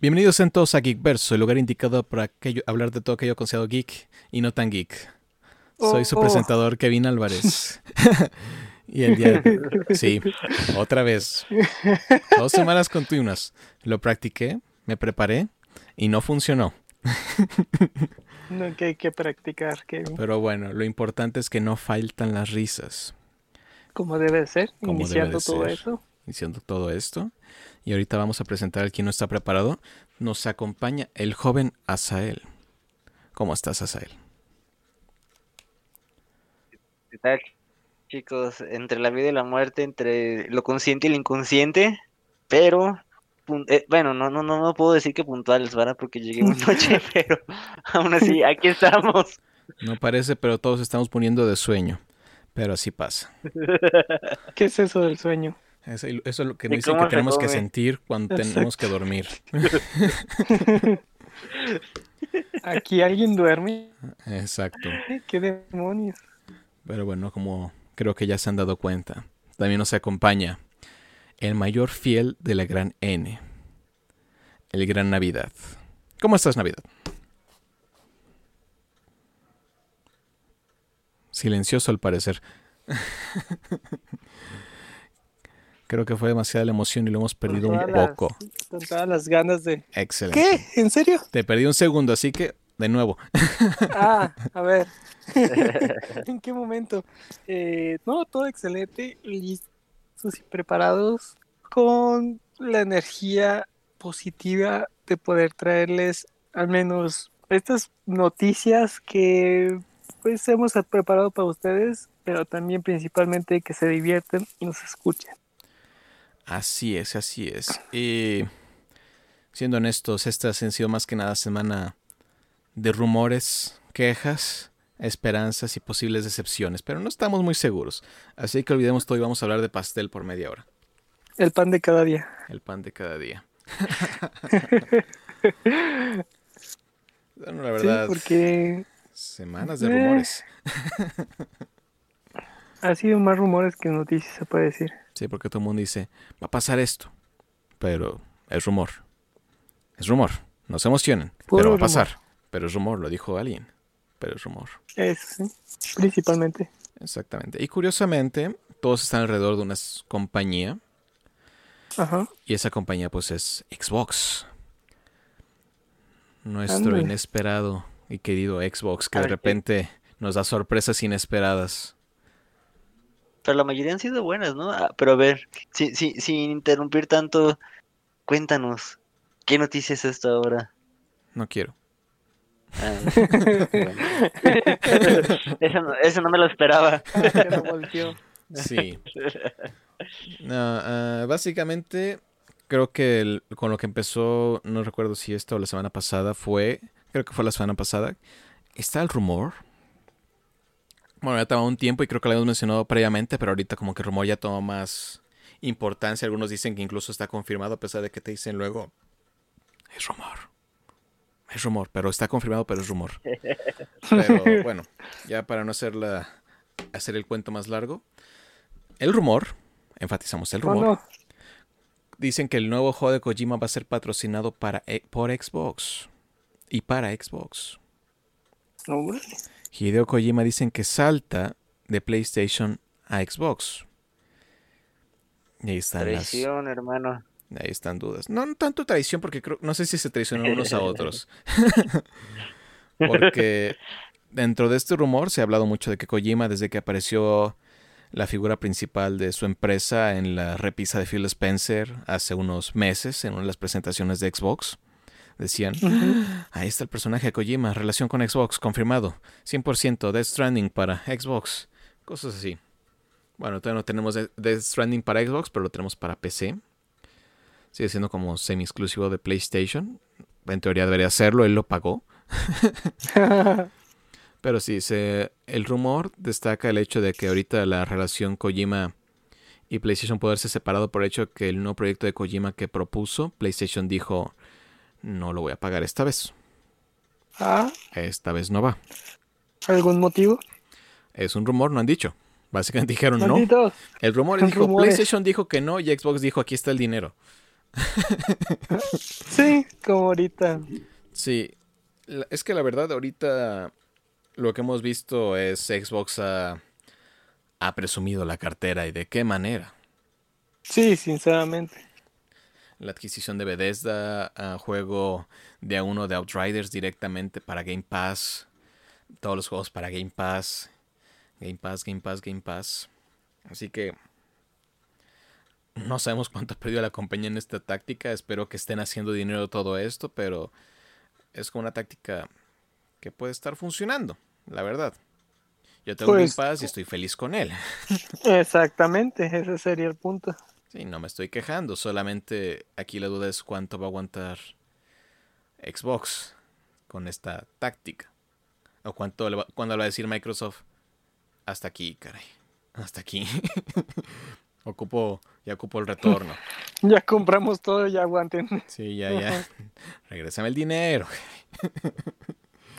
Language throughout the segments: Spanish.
Bienvenidos en todos a Geekverso, el lugar indicado para aquello- hablar de todo aquello considerado geek y no tan geek. Soy su Oh, oh. presentador Kevin Álvarez. y el día Sí, otra vez. Dos semanas continuas. Lo practiqué, me preparé y no funcionó. No, que hay que practicar, Kevin. Pero bueno, lo importante es que no faltan las risas. Como debe de ser, debe iniciando de todo ser. eso. Diciendo todo esto. Y ahorita vamos a presentar al quien no está preparado. Nos acompaña el joven Asael. ¿Cómo estás, Asael? ¿Qué tal, chicos? Entre la vida y la muerte, entre lo consciente y lo inconsciente, pero, eh, bueno, no, no, no, no puedo decir que puntuales, ¿verdad? Porque llegué muy noche, pero aún así, aquí estamos. No parece, pero todos estamos poniendo de sueño. Pero así pasa. ¿Qué es eso del sueño? Eso, eso es lo que ¿Y nos dicen que tenemos que sentir cuando Exacto. tenemos que dormir. ¿Aquí alguien duerme? Exacto. ¿Qué demonios? Pero bueno, como creo que ya se han dado cuenta, también nos acompaña el mayor fiel de la gran N, el gran Navidad. ¿Cómo estás, Navidad? Silencioso al parecer. Creo que fue demasiada la emoción y lo hemos perdido un las- poco. Con todas las ganas de... Excelente. ¿Qué? ¿En serio? Te perdí un segundo, así que de nuevo. Ah, a ver. ¿En qué momento? Eh, no, todo excelente, listos y preparados con la energía positiva de poder traerles al menos estas noticias que pues hemos preparado para ustedes, pero también principalmente que se divierten y nos escuchen. Así es, así es. Y siendo honestos, estas han sido más que nada semana de rumores, quejas, esperanzas y posibles decepciones, pero no estamos muy seguros. Así que olvidemos todo y vamos a hablar de pastel por media hora. El pan de cada día. El pan de cada día. Bueno, la Sí, verdad, porque semanas de Eh. ha sido más rumores que noticias, se puede decir. Sí, porque todo el mundo dice, va a pasar esto, pero es rumor. Es rumor. No se emocionen, Puro pero va a rumor. pasar. Pero es rumor, lo dijo alguien. Pero es rumor. Eso sí, principalmente. Exactamente. Y curiosamente, todos están alrededor de una compañía. Ajá. Y esa compañía, pues, es Xbox. Nuestro inesperado y querido Xbox, que de repente nos da sorpresas inesperadas. Pero la mayoría han sido buenas, ¿no? Ah, Pero a ver, si- si- sin interrumpir tanto, cuéntanos, ¿qué noticia es esta ahora? No quiero. Ah, bueno. eso, no, eso no me lo esperaba. Sí. No, ah, básicamente, creo que el- con lo que empezó, no recuerdo si esta o la semana pasada, fue, creo que fue la semana pasada, está el rumor. Bueno, ya tomaba un tiempo y creo que lo habíamos mencionado previamente, pero ahorita como que el rumor ya toma más importancia. Algunos dicen que incluso está confirmado, a pesar de que te dicen luego, es rumor. Es rumor, pero está confirmado, pero es rumor. Pero bueno, ya para no hacer, la, hacer el cuento más largo, el rumor, enfatizamos el ¿O rumor, no? dicen que el nuevo juego de Kojima va a ser patrocinado para, e- por Xbox y para Xbox. Órale. Hideo Kojima dicen que salta de PlayStation a Xbox. Y ahí están las, Traición, hermano. ahí están dudas. No, no tanto traición porque creo, no sé si se traicionan unos a otros. porque dentro de este rumor se ha hablado mucho de que Kojima desde que apareció la figura principal de su empresa en la repisa de Phil Spencer hace unos meses en una de las presentaciones de Xbox. Decían, ahí está el personaje de Kojima, relación con Xbox, confirmado. 100% Death Stranding para Xbox. Cosas así. Bueno, todavía no tenemos de- Death Stranding para Xbox, pero lo tenemos para PC. Sigue siendo como semi-exclusivo de PlayStation. En teoría debería hacerlo, él lo pagó. Pero sí, se, el rumor destaca el hecho de que ahorita la relación Kojima y PlayStation puede verse separado por el hecho de que el nuevo proyecto de Kojima que propuso, PlayStation dijo, no lo voy a pagar esta vez. ah, Esta vez no va. ¿algún motivo? Es un rumor, no han dicho. Básicamente dijeron no. El rumor dijo, rumores. PlayStation dijo que no y Xbox dijo, aquí está el dinero. Sí, como ahorita. Sí, es que la verdad ahorita lo que hemos visto es Xbox ha, ha presumido la cartera y de qué manera. Sí, sinceramente. La adquisición de Bethesda, a juego de a uno de Outriders directamente para Game Pass. Todos los juegos para Game Pass. Game Pass, Game Pass, Game Pass. Así que no sabemos cuánto ha perdido la compañía en esta táctica. Espero que estén haciendo dinero todo esto, pero es como una táctica que puede estar funcionando, la verdad. Yo tengo Pues- Game Pass y estoy feliz con él. Exactamente, ese sería el punto. Sí, no me estoy quejando, solamente aquí la duda es cuánto va a aguantar Xbox con esta táctica. O cuánto le va, cuándo le va a decir Microsoft. Hasta aquí, caray. Hasta aquí. ocupo, ya ocupo el retorno. Ya compramos todo, ya aguanten. Sí, ya, ya. Regrésame el dinero.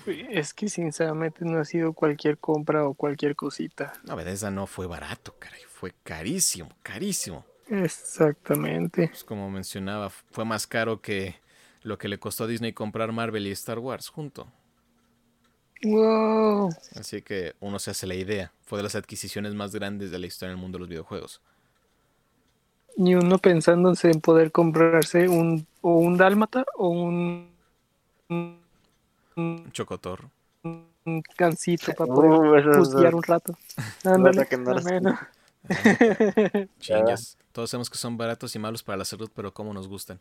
Es que sinceramente no ha sido cualquier compra o cualquier cosita. No, Bethesda no fue barato, caray. Fue carísimo, carísimo. Exactamente. Pues como mencionaba, fue más caro que lo que le costó a Disney comprar Marvel y Star Wars junto. Wow. Así que uno se hace la idea. Fue de las adquisiciones más grandes de la historia en el mundo de los videojuegos. Ni uno pensándose en poder comprarse un o un dálmata o un, un, Un chocotorro. un cancito para poder Uh, es- bucear un rato. Ándale, Chingas. Todos sabemos que son baratos y malos para la salud, pero cómo nos gustan.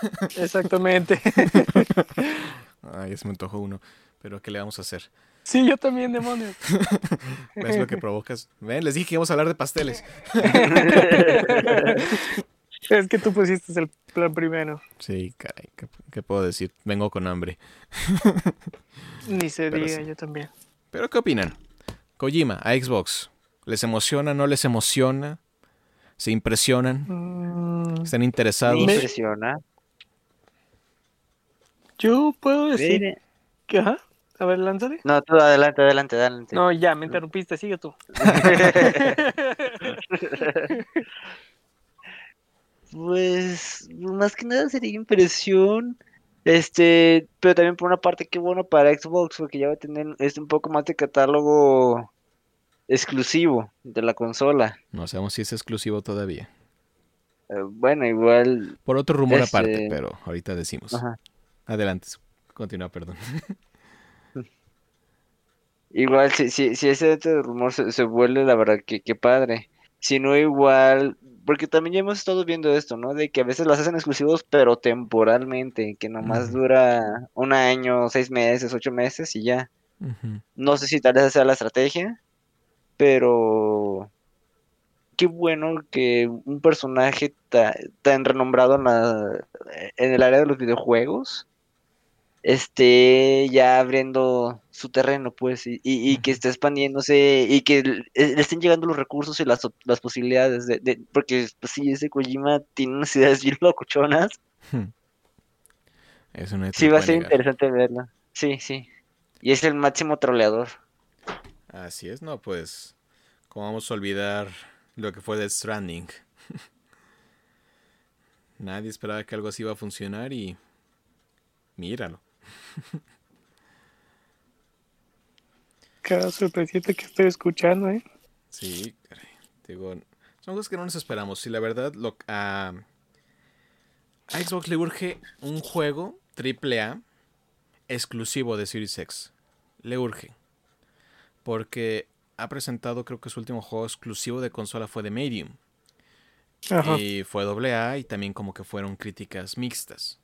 Exactamente. Ay, ya se me antojó uno. Pero ¿qué le vamos a hacer? Sí, yo también, demonios. ¿Ves lo que provocas? Ven, les dije que íbamos a hablar de pasteles. Es que tú pusiste el plan primero. Sí, caray. ¿Qué, qué puedo decir? Vengo con hambre. Ni se Pero diga, sí. yo también. ¿Pero qué opinan? Kojima, a Xbox. ¿Les emociona? ¿No les emociona? ¿Se impresionan? Mm, ¿Están interesados? Me- impresiona. yo puedo decir Mire. que... Ajá. A ver, lánzale. No, tú adelante, adelante, adelante. No, ya, me interrumpiste, sigue tú. Pues más que nada sería impresión. Este, pero también por una parte qué bueno para Xbox, porque ya va a tener este un poco más de catálogo exclusivo de la consola. No sabemos si es exclusivo todavía. Eh, bueno, igual, Por otro rumor Este- aparte, pero ahorita decimos. ajá. Adelante. Continúa, perdón. Igual si, si, si ese rumor se, se vuelve, la verdad que, que padre. Si no igual, porque también ya hemos estado viendo esto, ¿no? De que a veces las hacen exclusivos, pero temporalmente, que nomás dura un año, seis meses, ocho meses y ya. No sé si tal vez sea la estrategia, pero qué bueno que un personaje ta- tan renombrado en, la- en el área de los videojuegos esté ya abriendo su terreno, pues, y, y- y que esté expandiéndose y que le le estén llegando los recursos y las, posibilidades de, de- porque pues, sí, ese Kojima tiene unas ideas bien locochonas. Eso no te Sí, va a ser interesante verlo. Sí, sí. Y es el máximo troleador. Así es, no, pues. ¿Cómo vamos a olvidar lo que fue Death Stranding? Nadie esperaba que algo así iba a funcionar y. Míralo. Cada sorpresita que estoy escuchando, ¿eh? Sí, caray. Digo, son cosas que no nos esperamos. Y la verdad, lo, a, a Xbox le urge un juego AAA exclusivo de Series X. Le urge. Porque ha presentado, creo que su último juego exclusivo de consola fue de Medium. Ajá. Y fue AA y también como que fueron críticas mixtas.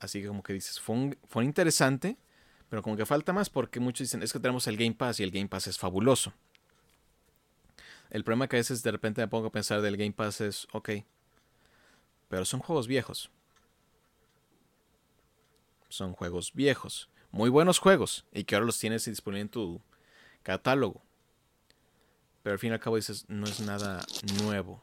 Así que como que dices, fue, un- fue interesante, pero como que falta más porque muchos dicen, es que tenemos el Game Pass y el Game Pass es fabuloso. El problema que a veces de repente me pongo a pensar del Game Pass es, ok, pero son juegos viejos. Son juegos viejos, muy buenos juegos, y que ahora los tienes disponibles en tu catálogo. Pero al fin y al cabo dices, no es nada nuevo.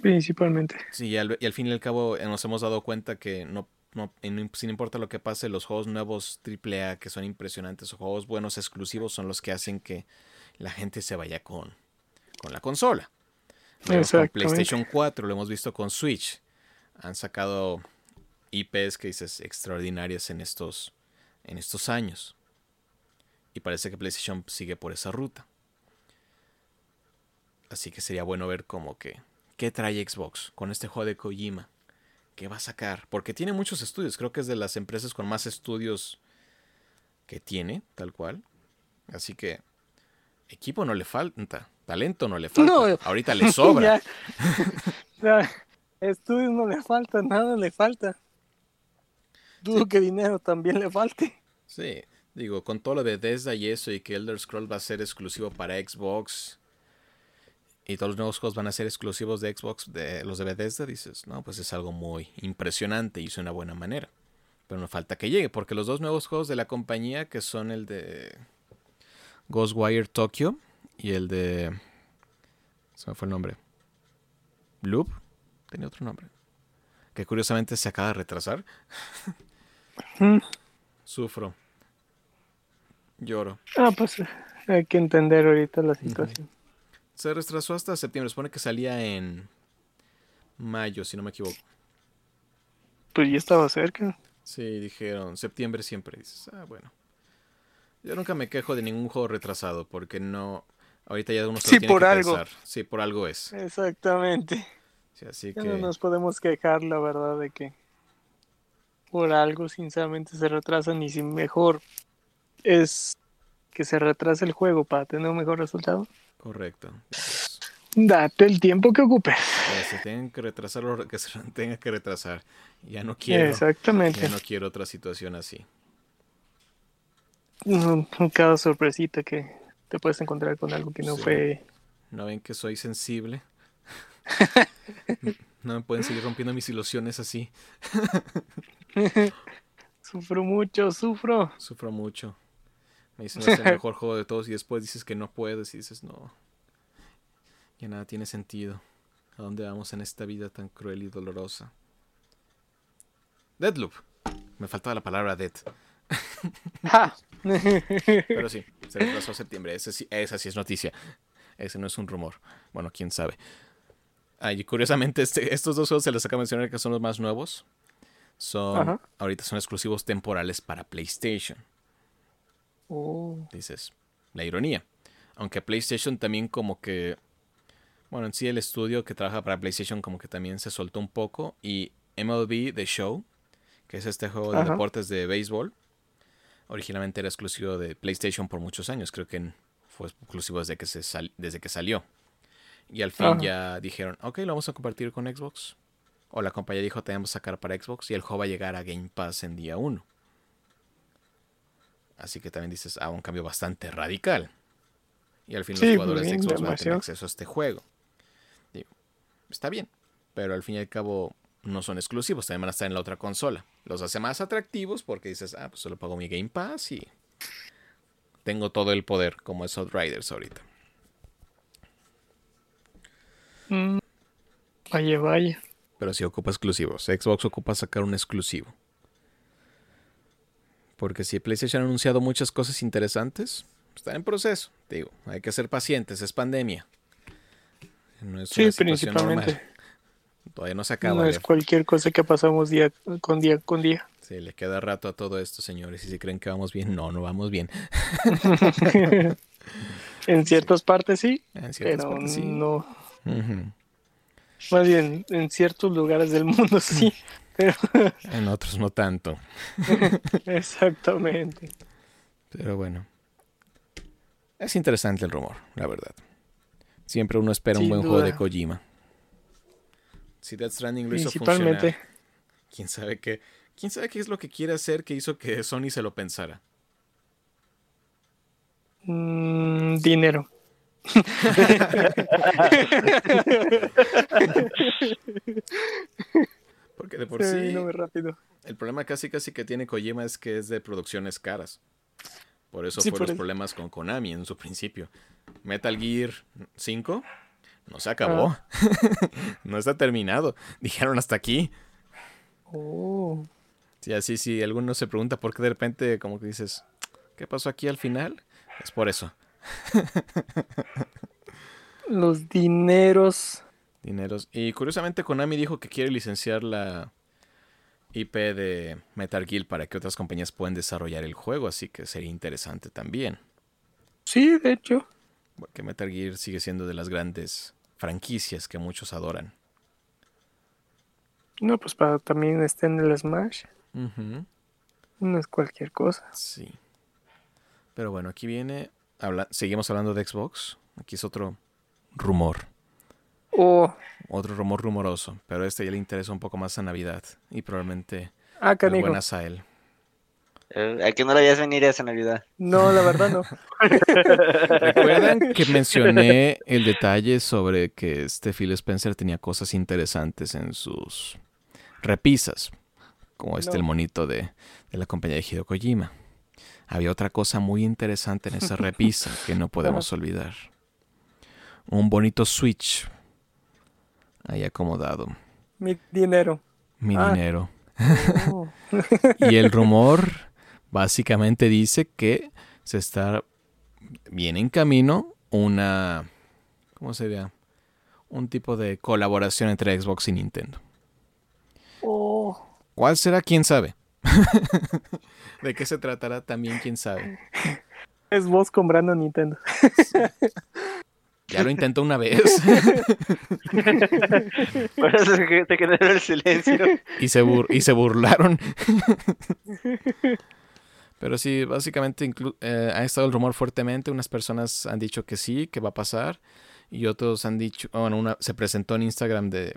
Principalmente. Sí, y al, y al fin y al cabo eh, nos hemos dado cuenta que no, sin importa lo que pase, los juegos nuevos AAA que son impresionantes o juegos buenos exclusivos son los que hacen que la gente se vaya con, con la consola. Con. PlayStation 4, lo hemos visto con Switch. Han sacado IPs que dices extraordinarias en estos, en estos años. Y parece que PlayStation sigue por esa ruta. Así que sería bueno ver como que qué trae Xbox con este juego de Kojima. ¿Qué va a sacar? Porque tiene muchos estudios. Creo que es de las empresas con más estudios que tiene, tal cual. Así que equipo no le falta, talento no le falta. Ahorita le sobra. estudios no le falta, nada le falta. Dudo que dinero también le falte. Sí, digo, con todo lo de Bethesda y eso y que Elder Scrolls va a ser exclusivo para Xbox y todos los nuevos juegos van a ser exclusivos de Xbox, de los de Bethesda, dices, no, pues es algo muy impresionante y es una buena manera. Pero no falta que llegue, porque los dos nuevos juegos de la compañía, que son el de Ghostwire Tokyo y el de... Se me fue el nombre. Loop, tenía otro nombre. Que curiosamente se acaba de retrasar. Mm. Sufro. Lloro. Ah, pues hay que entender ahorita la situación. Se retrasó hasta septiembre. Se supone que salía en mayo, si no me equivoco. Pues ya estaba cerca. Sí, dijeron septiembre siempre. Dices, ah, bueno. Yo nunca me quejo de ningún juego retrasado porque no. Ahorita ya uno se sí, por que algo. Sí, por algo es. Exactamente. Sí, así que... No nos podemos quejar, la verdad, de que por algo, sinceramente, se retrasan y si mejor es que se retrase el juego para tener un mejor resultado. Correcto. Date el tiempo que ocupes. Que se tengan que retrasar lo que se tenga que retrasar. Ya no quiero. Exactamente. Ya no quiero otra situación así. Cada sorpresita que te puedes encontrar con algo que no fue. ¿No ven que soy sensible? no me pueden seguir rompiendo mis ilusiones así. sufro mucho, sufro. Sufro mucho. Me dicen es el mejor juego de todos y después dices que no puedes y dices no. Que nada tiene sentido. ¿A dónde vamos en esta vida tan cruel y dolorosa? Deadloop. Me faltaba la palabra dead. Pero sí, se retrasó septiembre. Ese sí, esa sí es noticia. Ese no es un rumor. Bueno, quién sabe. y curiosamente, este, estos dos juegos se les acaba de mencionar que son los más nuevos. Son, ahorita son exclusivos temporales para PlayStation. Oh. Dices, la ironía. Aunque PlayStation también como que... Bueno, en sí el estudio que trabaja para PlayStation como que también se soltó un poco. Y MLB The Show, que es este juego de deportes de béisbol, originalmente era exclusivo de PlayStation por muchos años. Creo que fue exclusivo desde que, se desde que salió. Y al fin ya dijeron, ok, lo vamos a compartir con Xbox. O la compañía dijo, tenemos que sacar para Xbox y el juego va a llegar a Game Pass en día 1. Así que también dices, ah, un cambio bastante radical. Y al fin los jugadores de Xbox van a tener acceso a este juego. Digo, está bien, pero al fin y al cabo no son exclusivos, también van a estar en la otra consola. Los hace más atractivos porque dices, ah, pues solo pago mi Game Pass y tengo todo el poder como es Outriders ahorita. Mm, vaya, vaya. Pero si ocupa exclusivos. Xbox ocupa sacar un exclusivo. Porque si PlayStation ha anunciado muchas cosas interesantes, está en proceso. Digo, hay que ser pacientes, es pandemia. No es sí, principalmente. Todavía no se acaba. No es cualquier cosa que pasamos día con día con día. Sí, le queda rato a todo esto, señores. Y si creen que vamos bien, no, no vamos bien. en ciertas partes sí, en ciertas pero partes sí. no. Más bien, en ciertos lugares del mundo sí, en otros no tanto. Exactamente. Pero bueno. Es interesante el rumor, la verdad. Siempre uno espera un buen juego de Kojima. Si Death Stranding lo hizo funcionar, quién sabe qué, quién sabe qué es lo que quiere hacer que hizo que Sony se lo pensara. Mm, dinero. Porque de por sí. rápido. El problema casi casi que tiene Kojima es que es de producciones caras. Por eso fueron los problemas con Konami en su principio. Metal Gear 5 no se acabó. Ah. no está terminado. Dijeron hasta aquí. Oh. Sí, así, sí. Alguno se pregunta por qué de repente, como que dices, ¿qué pasó aquí al final? Es por eso. Los dineros dineros. Y curiosamente Konami dijo que quiere licenciar la, IP de Metal Gear para que otras compañías puedan desarrollar el juego, así que sería interesante también. Sí, de hecho. Porque Metal Gear sigue siendo de las grandes franquicias que muchos adoran. No, pues para también esté en el Smash. No es cualquier cosa. Sí. Pero bueno, aquí viene. habla- seguimos hablando de Xbox. Aquí es otro rumor. Oh, Otro rumor rumoroso. Pero este ya le interesa un poco más a Navidad. Y probablemente ah, buenas a él. Eh, ¿A que no la veías venir esa Navidad? No, la verdad no. ¿Recuerdan que mencioné el detalle sobre que este Phil Spencer tenía cosas interesantes en sus repisas? Como este No. el monito de, de la compañía de Hideo Kojima. Había otra cosa muy interesante en esa repisa que no podemos olvidar. Un bonito Switch ahí acomodado. Mi dinero. Mi Ah. dinero. Oh. Y el rumor básicamente dice que se está bien en camino una ¿cómo sería? Un tipo de colaboración entre Xbox y Nintendo. Oh. ¿Cuál será? ¿Quién sabe? ¿De qué se tratará? También quién sabe. Es vos comprando Nintendo. Ya lo intentó una vez Por eso que te quedaron el silencio. y se, bur- y se burlaron. Pero sí, básicamente eh, ha estado el rumor fuertemente. Unas personas han dicho que sí, que va a pasar. Y otros han dicho, bueno, una, se presentó en Instagram de,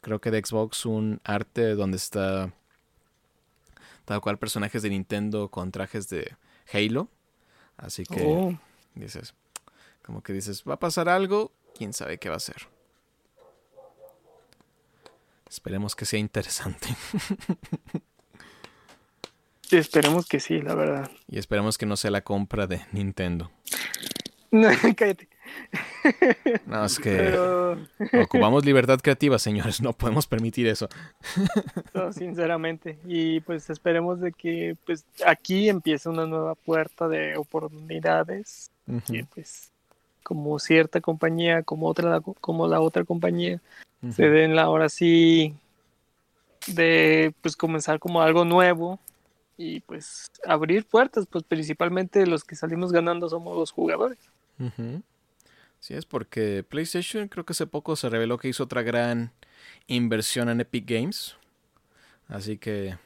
creo que de Xbox, un arte donde está tal cual personajes de Nintendo con trajes de Halo. Así que Oh. dices, como que dices, va a pasar algo, quién sabe qué va a ser. Esperemos que sea interesante. Sí, esperemos que sí, la verdad. Y esperemos que no sea la compra de Nintendo. No, cállate. No, es que Pero, ocupamos libertad creativa, señores. No podemos permitir eso. no, sinceramente. Y pues esperemos de que pues aquí empiece una nueva puerta de oportunidades. Que pues como cierta compañía, como otra, como la otra compañía, se den la hora sí de pues comenzar como algo nuevo y pues abrir puertas, pues principalmente los que salimos ganando somos los jugadores. Sí, es porque PlayStation creo que hace poco se reveló que hizo otra gran inversión en Epic Games. Así que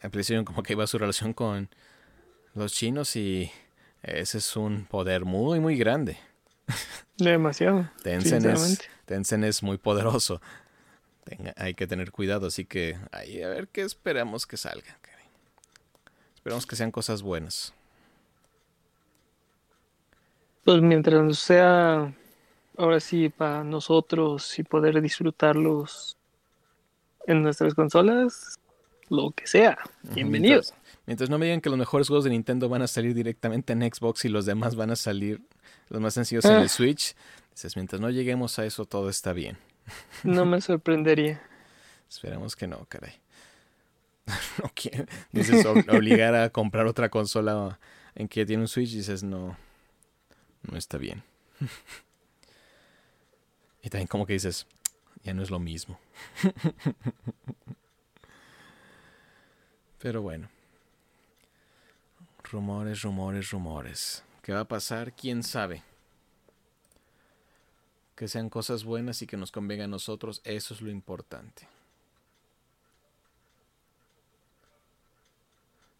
PlayStation como que iba su relación con los chinos y ese es un poder muy, muy grande. Demasiado. Tencent es. Tencent es muy poderoso. Tenga- hay que tener cuidado, así que ahí a ver qué esperamos que salga. Esperamos que sean cosas buenas. Pues mientras sea ahora sí para nosotros y poder disfrutarlos en nuestras consolas, lo que sea. Bienvenidos. Mientras, mientras no me digan que los mejores juegos de Nintendo van a salir directamente en Xbox y los demás van a salir, los más sencillos en Ah. el Switch, dices, mientras no lleguemos a eso, todo está bien. No me sorprendería. Esperemos que no, caray. no. Dices, ob- obligar a comprar otra consola en que tiene un Switch, dices, no, no está bien. y también como que dices, ya no es lo mismo. Pero bueno. Rumores, rumores, rumores. ¿Qué va a pasar? ¿Quién sabe? Que sean cosas buenas y que nos convenga a nosotros, eso es lo importante.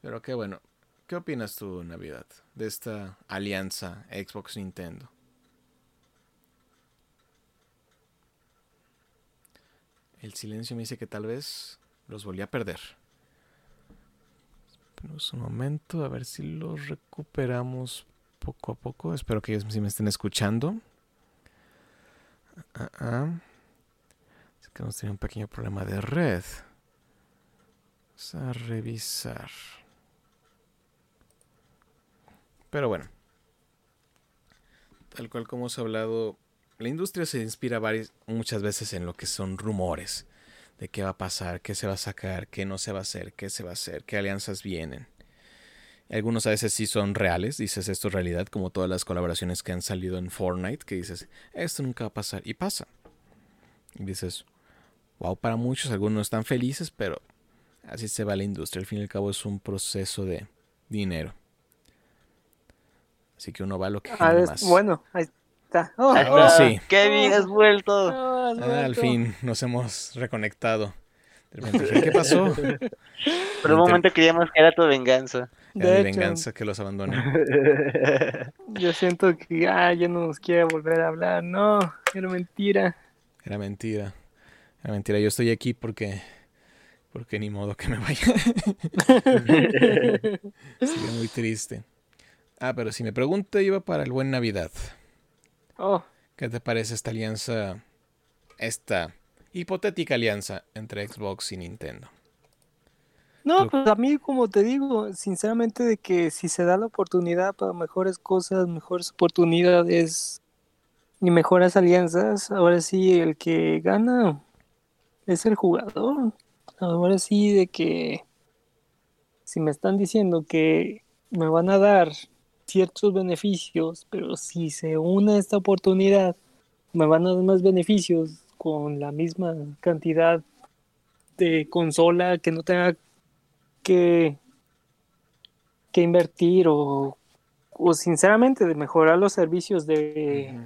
Pero qué bueno. ¿Qué opinas tú, Navidad, de esta alianza Xbox-Nintendo? El silencio me dice que tal vez los volví a perder. Un momento, a ver si los recuperamos poco a poco. Espero que ellos sí me estén escuchando. Ah. Es que hemos tenido un pequeño problema de red. Vamos a revisar. Pero bueno. Tal cual como hemos hablado, la industria se inspira varias, muchas veces en lo que son rumores de qué va a pasar, qué se va a sacar, qué no se va a hacer, qué se va a hacer, qué alianzas vienen. Algunos a veces sí son reales, dices esto es realidad, como todas las colaboraciones que han salido en Fortnite, que dices esto nunca va a pasar y pasa. Y dices, wow para muchos, algunos están felices, pero así se va la industria. Al fin y al cabo es un proceso de dinero. Así que uno va a lo que Ah, es- más. bueno, ahí está. Oh, Ahora oh, sí. Kevin, has vuelto. oh, has Ah, al vuelto. fin nos hemos reconectado. De repente dije, ¿qué pasó? Por un momento creíamos que era tu venganza. Era De mi hecho, venganza que los abandoné. yo siento que ah, ya no nos quiere volver a hablar. No, era mentira. Era mentira. Era mentira. Yo estoy aquí porque. Porque ni modo que me vaya. Sería muy triste. Ah, pero si me pregunta, iba para el buen Navidad. Oh, ¿Qué te parece esta alianza? Esta hipotética alianza entre Xbox y Nintendo. No, pues a mí, como te digo, sinceramente, de que si se da la oportunidad para mejores cosas, mejores oportunidades y mejores alianzas, ahora sí el que gana es el jugador. Ahora sí, de que si me están diciendo que me van a dar ciertos beneficios, pero si se une esta oportunidad, me van a dar más beneficios con la misma cantidad de consola que no tenga que, que invertir o, o sinceramente de mejorar los servicios de,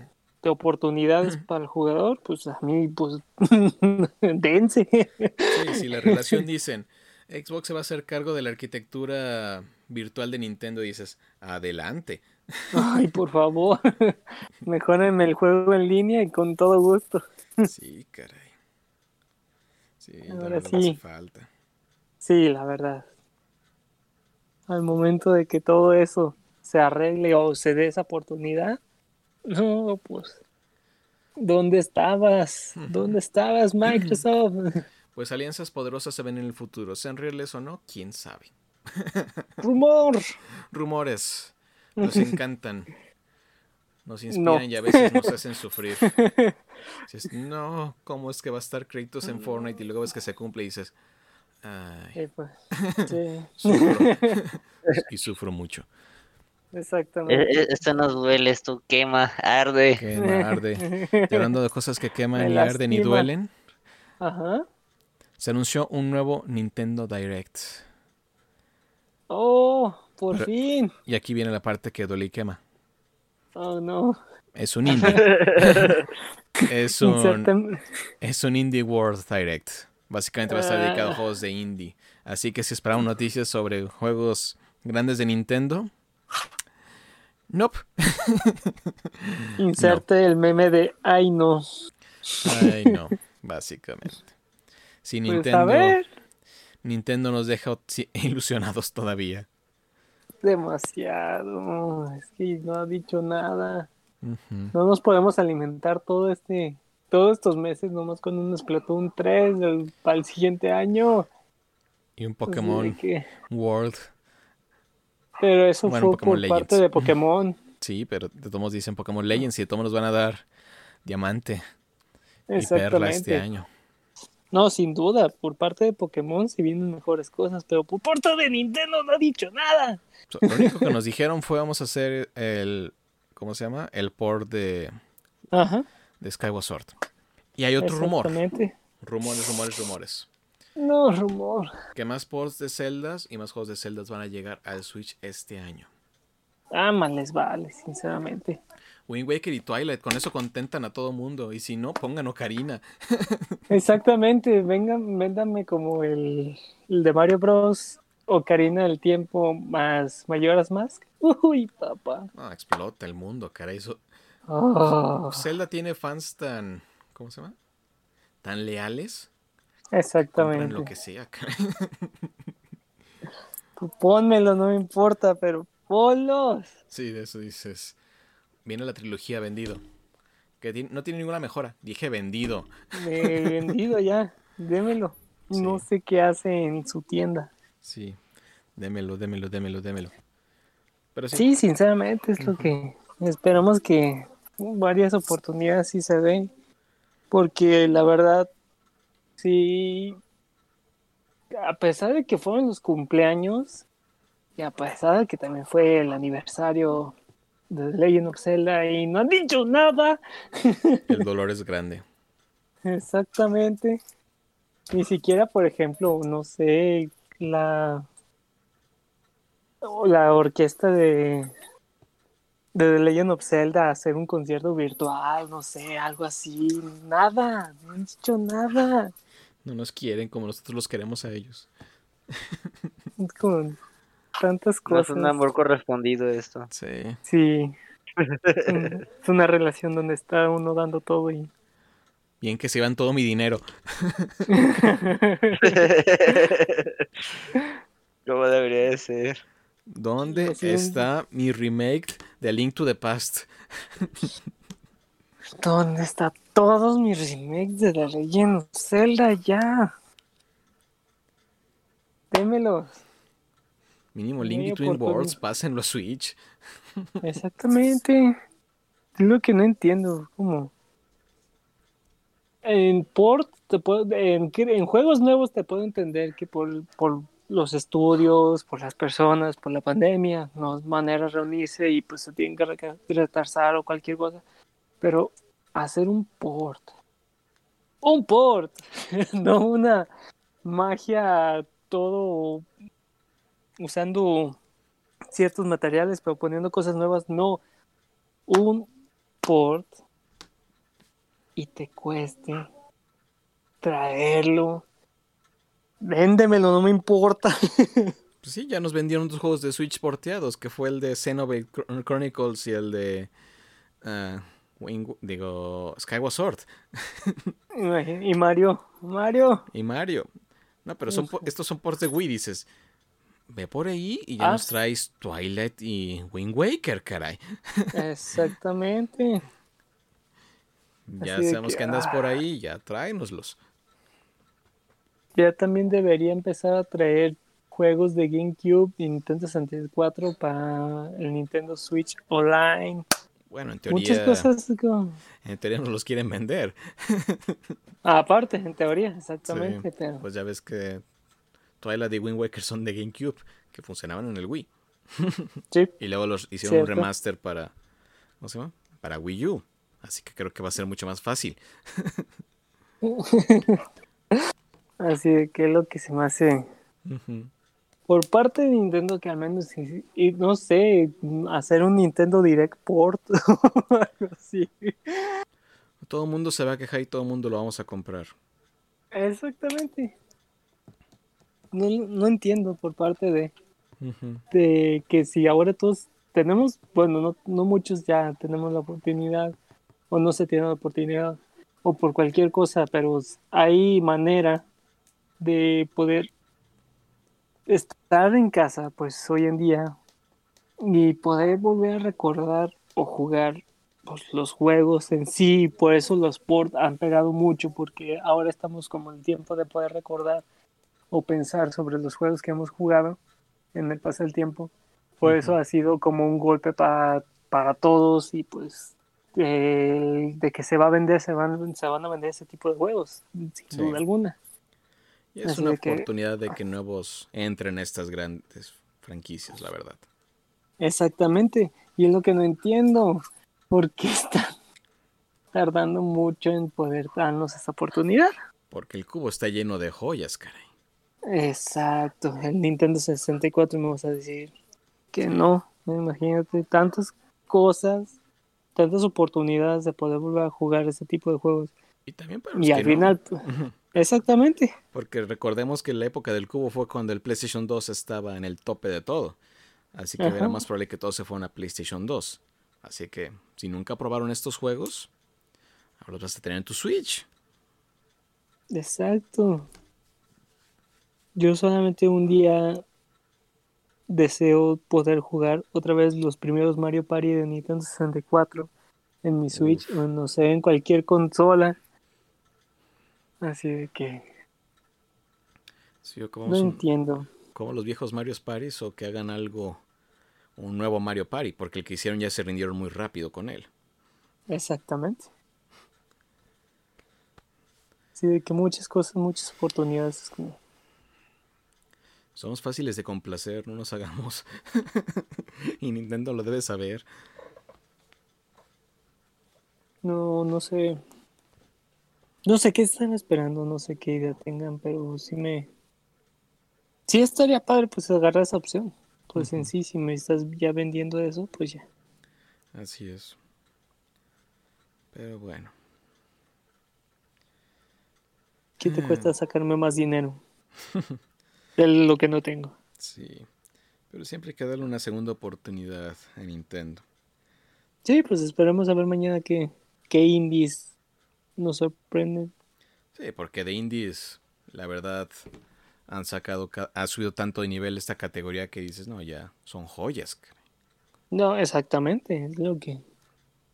de oportunidades para el jugador, pues a mí, pues, dense. Sí, si la relación dicen, Xbox se va a hacer cargo de la arquitectura virtual de Nintendo, dices, adelante. Ay, por favor, mejórenme el juego en línea y con todo gusto. Sí, caray. Sí, Ahora no le hace sí. falta. Sí, la verdad. Al momento de que todo eso se arregle o se dé esa oportunidad, no, pues, ¿dónde estabas? ¿Dónde estabas, Microsoft? Pues alianzas poderosas se ven en el futuro, sean reales o no, quién sabe. Rumor. Rumores, nos encantan, nos inspiran No. y a veces nos hacen sufrir. Dices, no, ¿cómo es que va a estar Kratos en Fortnite? Y luego ves que se cumple y dices, ay, Eh, pues, sí, sufro. y sufro mucho. Eh, exactamente. eh, Esto nos duele, esto quema, arde. Quema, arde. Y hablando de cosas que queman y arden y duelen, Ajá. se anunció un nuevo Nintendo Direct. Oh, por Pero- fin. Y aquí viene la parte que duele y quema. Oh, no. Es un indie. es un, es un Indie World Direct. Básicamente va a estar dedicado a Ah. juegos de indie. Así que si esperaban noticias sobre juegos grandes de Nintendo, nope. Inserte el meme de ay no. Ay, no, básicamente. Si Pues a Nintendo, ver. Nintendo nos deja ilusionados todavía. Demasiado. Es que no ha dicho nada. No nos podemos alimentar todo este, todos estos meses nomás con un Splatoon 3 del- para el siguiente año. Y un Pokémon que- World. Pero eso Bueno, fue Pokémon por parte de Pokémon. Sí, pero de todos dicen Pokémon Legends y de todos nos van a dar diamante y perla este año. No, sin duda, por parte de Pokémon se vienen mejores cosas, pero por parte de Nintendo no ha dicho nada. Lo único que nos dijeron fue vamos a hacer el, ¿cómo se llama? El port de, Ajá. de Skyward Sword. Y hay otro rumor. Rumores, rumores, rumores. No, rumor. Que más ports de Zeldas y más juegos de Zeldas van a llegar al Switch este año. Ah, más les vale, sinceramente. Wind Waker y Twilight, con eso contentan a todo mundo. Y si no, pongan Ocarina. Exactamente, vengan, véndanme como el, el de Mario Bros. Ocarina del Tiempo más Mayoras Mask. Uy, papá. Ah, explota el mundo, caray. Eso- Oh, Zelda tiene fans tan, ¿cómo se llama? Tan leales. Compran lo exactamente. que sea, caray. Tú Pónmelo, no me importa, pero ponlos. Sí, de eso dices. Viene la trilogía vendido. Que ti- no tiene ninguna mejora. Dije vendido. Vendido ya, démelo. No sé qué hace en su tienda. Sí. Démelo, démelo, démelo, démelo. Pero sí. Sí, sinceramente es lo que esperamos que varias oportunidades sí se den, porque la verdad, sí, a pesar de que fueron los cumpleaños y a pesar de que también fue el aniversario de The Legend of Zelda y no han dicho nada, El dolor es grande. exactamente, Ni siquiera, por ejemplo, no sé, la la orquesta de de The Legend of Zelda hacer un concierto virtual, no sé, algo así, nada, no han dicho nada. No nos quieren como nosotros los queremos a ellos. Con tantas No cosas. es un amor correspondido esto. Sí. Sí. Es un- es una relación donde está uno dando todo y Bien que se van todo mi dinero. Como debería de ser. ¿Dónde está mi remake de A Link to the Past? ¿Dónde están todos mis remakes de The Legend of Zelda ya? Démelos. Mínimo Link Between. Worlds, pásenlo a Switch. Exactamente. Es lo que no entiendo. ¿Cómo? En port, te puedo, en, en juegos nuevos te puedo entender que por, por los estudios, por las personas, por la pandemia, no es manera de reunirse y pues se tienen que re- retrasar o cualquier cosa. Pero hacer un port. Un port. no una magia todo usando ciertos materiales, pero poniendo cosas nuevas, no. Un port y te cueste traerlo. Véndemelo, no me importa. Pues sí, ya nos vendieron dos juegos de Switch porteados, que fue el de Xenoblade Chron- Chronicles y el de... Wing- digo, Skyward Sword y Mario, Mario. y Mario. No, pero son po- estos son ports de Wii, dices. Ve por ahí y ya Ah. nos traes Twilight y Wind Waker, caray. Exactamente. Ya Así sabemos que, que andas ah. por ahí, ya tráenoslos. Ya también debería empezar a traer juegos de GameCube y Nintendo 64 para el Nintendo Switch Online. Bueno, en Muchas teoría, cosas como... en teoría nos los quieren vender. Aparte, en teoría, exactamente, pero... Pues ya ves que Twilight y Wind Waker son de GameCube, que funcionaban en el Wii. Sí, Y luego los hicieron un remaster para. ¿Cómo se llama? Para Wii U. Así que creo que va a ser mucho más fácil. así de que es lo que se me hace... Por parte de Nintendo, que al menos, y, y no sé, hacer un Nintendo Direct Port o algo así. Todo el mundo se va a quejar y todo el mundo lo vamos a comprar. Exactamente. No, no entiendo por parte de, de que si ahora todos tenemos, bueno, no, no muchos ya tenemos la oportunidad, o no se tiene la oportunidad, o por cualquier cosa, pero hay manera de poder estar en casa, pues hoy en día, y poder volver a recordar o jugar pues, los juegos en sí, por eso los ports han pegado mucho, porque ahora estamos como en tiempo de poder recordar o pensar sobre los juegos que hemos jugado en el paso del tiempo. Por eso Ujú. ha sido como un golpe para, para todos y pues eh, de que se va a vender, se van, se van a vender ese tipo de juegos, sin Sí. duda alguna. Y es Así una de que- oportunidad de que nuevos entren a estas grandes franquicias, la verdad. Exactamente, y es lo que no entiendo, ¿por qué están tardando mucho en poder darnos esa oportunidad? Porque el cubo está lleno de joyas, caray. Exacto, el Nintendo 64 me vas a decir que no, imagínate, tantas cosas, tantas oportunidades de poder volver a jugar ese tipo de juegos. Y también para los Y que al no. final, exactamente, Porque recordemos que la época del cubo fue cuando el PlayStation 2 estaba en el tope de todo. Así que era más probable que todos se fueran a PlayStation 2. Así que si nunca probaron estos juegos, ahora los vas a tener en tu Switch. exacto. Yo solamente un día deseo poder jugar otra vez los primeros Mario Party de Nintendo 64 en mi Switch o no sé, en cualquier consola. Así de que Sí, o como, no son- entiendo. como los viejos Mario Parties o que hagan algo, un nuevo Mario Party, porque el que hicieron ya se rindieron muy rápido con él. Exactamente. Sí, de que muchas cosas, muchas oportunidades. es como, Somos fáciles de complacer, no nos hagamos. y Nintendo lo debe saber. No, no sé. No sé qué están esperando, no sé qué idea tengan, pero sí me... Sí estaría padre pues agarrar esa opción. Pues en sí, si me estás ya vendiendo eso, pues ya. Así es. Pero bueno. ¿Qué te Ah. cuesta sacarme más dinero? De lo que no tengo. Sí. Pero siempre hay que darle una segunda oportunidad a Nintendo. Sí, pues esperemos a ver mañana qué, qué indies nos sorprenden. Sí, porque de indies, la verdad, han sacado, ca- ha subido tanto de nivel esta categoría que dices, no, ya son joyas. caray". No, exactamente, es lo que...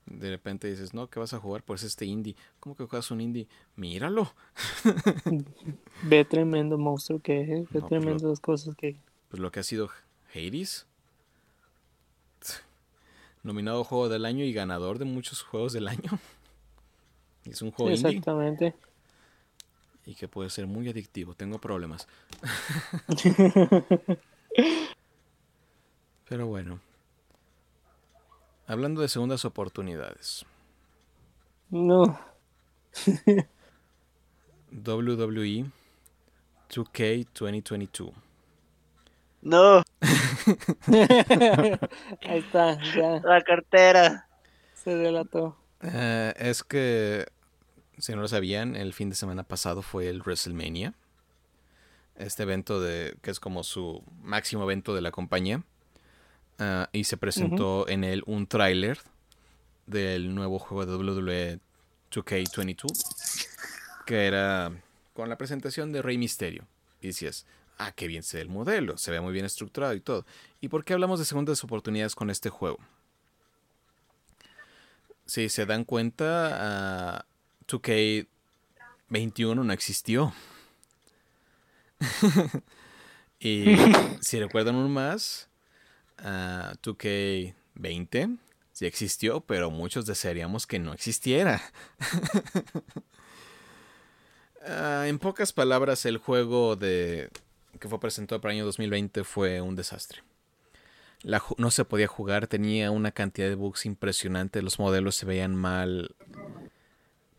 De repente dices, no, ¿qué vas a jugar? Pues este indie. ¿Cómo que juegas un indie? Míralo. Ve tremendo monstruo que es, ve No, pues lo- tremendas cosas que... Pues lo que ha sido Hades. Nominado Juego del Año y ganador de muchos juegos del año. Es un juego indie Exactamente. y que puede ser muy adictivo. Tengo problemas. Pero bueno. Hablando de segundas oportunidades. No, WWE 2K 2022. No, ahí está, ya la cartera. se delató. Eh, es que, si no lo sabían, el fin de semana pasado fue el WrestleMania. Este evento de que es como su máximo evento de la compañía. Ah, y se presentó en él un tráiler del nuevo juego de WWE 2K22. Que era con la presentación de Rey Misterio. Y decías, ah, qué bien se ve el modelo, se ve muy bien estructurado y todo. ¿Y por qué hablamos de segundas oportunidades con este juego? Si se dan cuenta, ah, 2K21 no existió. y si recuerdan uno más, ah, 2K20 sí existió, pero muchos desearíamos que no existiera. Ah, en pocas palabras, el juego de que fue presentado para el año 2020 fue un desastre. No se podía jugar, tenía una cantidad de bugs impresionante, los modelos se veían mal.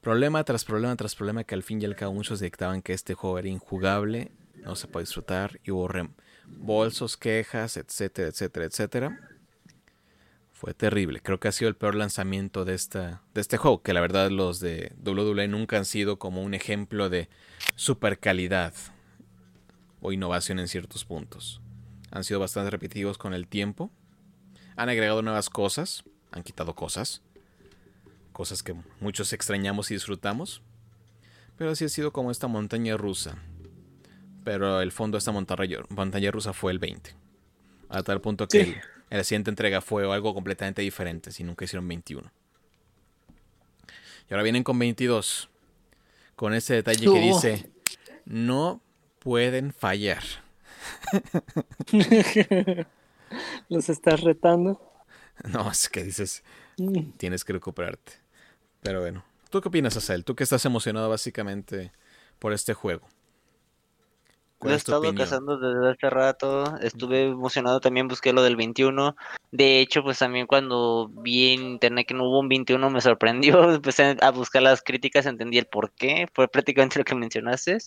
Problema tras problema tras problema que al fin y al cabo muchos dictaban que este juego era injugable, no se puede disfrutar y hubo reembolsos, quejas, etcétera, etcétera, etcétera. Fue terrible, creo que ha sido el peor lanzamiento de, esta, de este juego, que la verdad los de WWE nunca han sido como un ejemplo de super calidad o innovación en ciertos puntos. Han sido bastante repetitivos con el tiempo. Han agregado nuevas cosas. Han quitado cosas. Cosas que muchos extrañamos y disfrutamos. Pero así ha sido como esta montaña rusa. Pero el fondo de esta montaña, rusa fue el 20. A tal punto que Sí. el- la siguiente entrega fue algo completamente diferente. Si nunca hicieron 21. Y ahora vienen con 22. Con ese detalle que dice: No pueden fallar. Los estás retando. No, es que dices, Mm. tienes que recuperarte. Pero bueno, ¿tú qué opinas, Asael? Tú que estás emocionado básicamente por este juego. Lo ¿Cuál he estado opinión? cazando desde hace rato, estuve emocionado también, busqué lo del 21. De hecho, pues también cuando vi en internet que no hubo un 21 me sorprendió, empecé a buscar las críticas, entendí el por qué, fue prácticamente lo que mencionaste.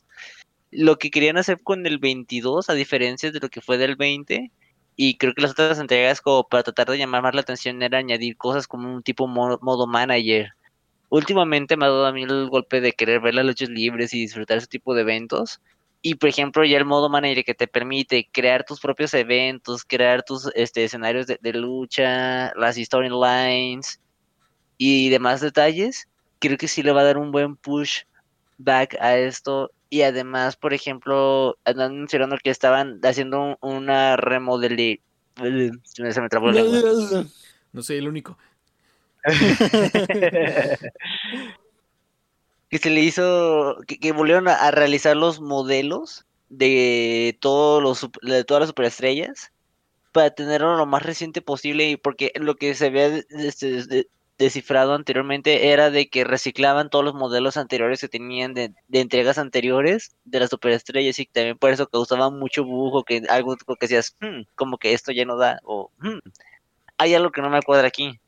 Lo que querían hacer con el 22, a diferencia de lo que fue del 20, y creo que las otras entregas como para tratar de llamar más la atención era añadir cosas como un tipo mo- modo manager. Últimamente me ha dado a mí el golpe de querer ver las luchas libres y disfrutar ese tipo de eventos. Y por ejemplo, ya el modo manager que te permite crear tus propios eventos, crear tus este, escenarios de, de lucha, las storylines y demás detalles, creo que sí le va a dar un buen push back a esto. Y además, por ejemplo, andan mencionando que estaban haciendo un- una remodeli... Se me, se. No soy el único. que se le hizo, que, volvieron a, realizar los modelos de todos los de todas las superestrellas para tenerlo lo más reciente posible y porque lo que se había este, de- descifrado anteriormente era de que reciclaban todos los modelos anteriores que tenían de, de entregas anteriores de las superestrellas y también por eso causaba mucho bujo que algo que decías "Hmm, como que esto ya no da o "Hmm, hay algo que no me cuadra aquí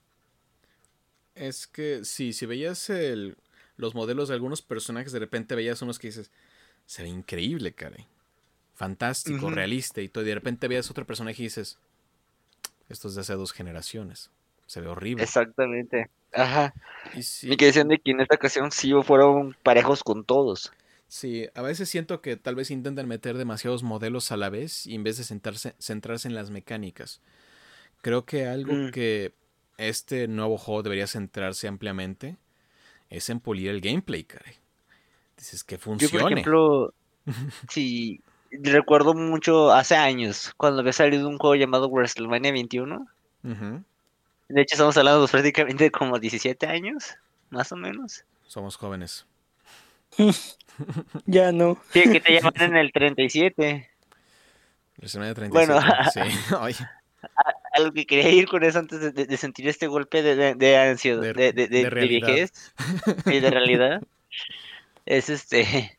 Es que sí, si veías el, los modelos de algunos personajes, de repente veías unos que dices, se ve increíble, caray. Fantástico, realista y todo. Y de repente veías otro personaje y dices, esto es de hace dos generaciones. Se ve horrible. Exactamente. Ajá. Y sí, Y que decían de que en esta ocasión sí fueron parejos con todos. sí, a veces siento que tal vez intentan meter demasiados modelos a la vez y en vez de sentarse, centrarse en las mecánicas. Creo que algo Mm. que este nuevo juego debería centrarse ampliamente es en pulir el gameplay, caray. Dices que Yo, por funcione. ejemplo, sí, recuerdo mucho hace años, cuando había salido un juego llamado WrestleMania 21. Ujú, De hecho, estamos hablando prácticamente de como 17 años, más o menos. Somos jóvenes. Ya no. Sí, que te llaman en el 37. WrestleMania 37. Bueno. sí. Oye, A lo que quería ir con eso antes de, de- de sentir este golpe de, de, de ansiedad, De- de, viejez y de realidad. Es este.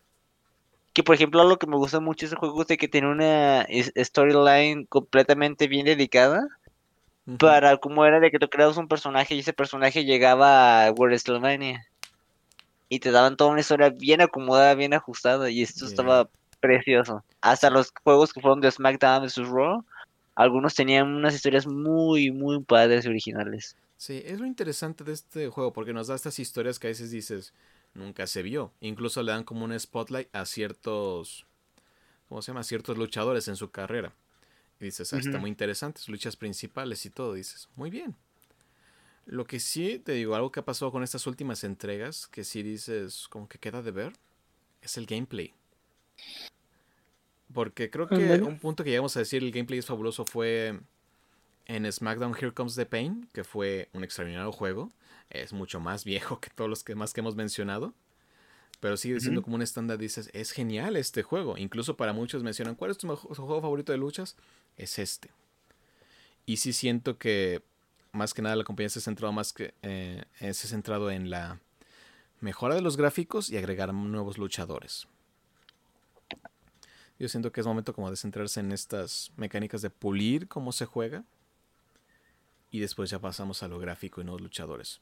Que por ejemplo, lo que me gusta mucho de ese juego es de que tiene una storyline completamente bien dedicada. para cómo era de que tú creabas un personaje y ese personaje llegaba a WrestleMania y te daban toda una historia bien acomodada, bien ajustada y esto Yeah. estaba precioso. Hasta los juegos que fueron de SmackDown vs. Raw, algunos tenían unas historias muy, muy padres y originales. Sí, es lo interesante de este juego porque nos da estas historias que a veces dices nunca se vio. Incluso le dan como un spotlight a ciertos, ¿cómo se llama? A ciertos luchadores en su carrera. Y dices, ah, está muy interesante, sus luchas principales y todo. Dices, muy bien. Lo que sí, te digo, algo que ha pasado con estas últimas entregas, que sí dices, como que queda de ver, es el gameplay. Porque creo que un punto que llegamos a decir el gameplay es fabuloso fue en SmackDown Here Comes the Pain, que fue un extraordinario juego. Es mucho más viejo que todos los que más que hemos mencionado. Pero sigue siendo como un estándar, dices, es genial este juego. Incluso para muchos mencionan, ¿cuál es tu mejor- tu juego favorito de luchas? Es este. Y sí siento que más que nada la compañía se ha centrado más que eh, se ha centrado en la mejora de los gráficos y agregar nuevos luchadores. Yo siento que es momento como de centrarse en estas mecánicas de pulir cómo se juega y después ya pasamos a lo gráfico y nuevos luchadores.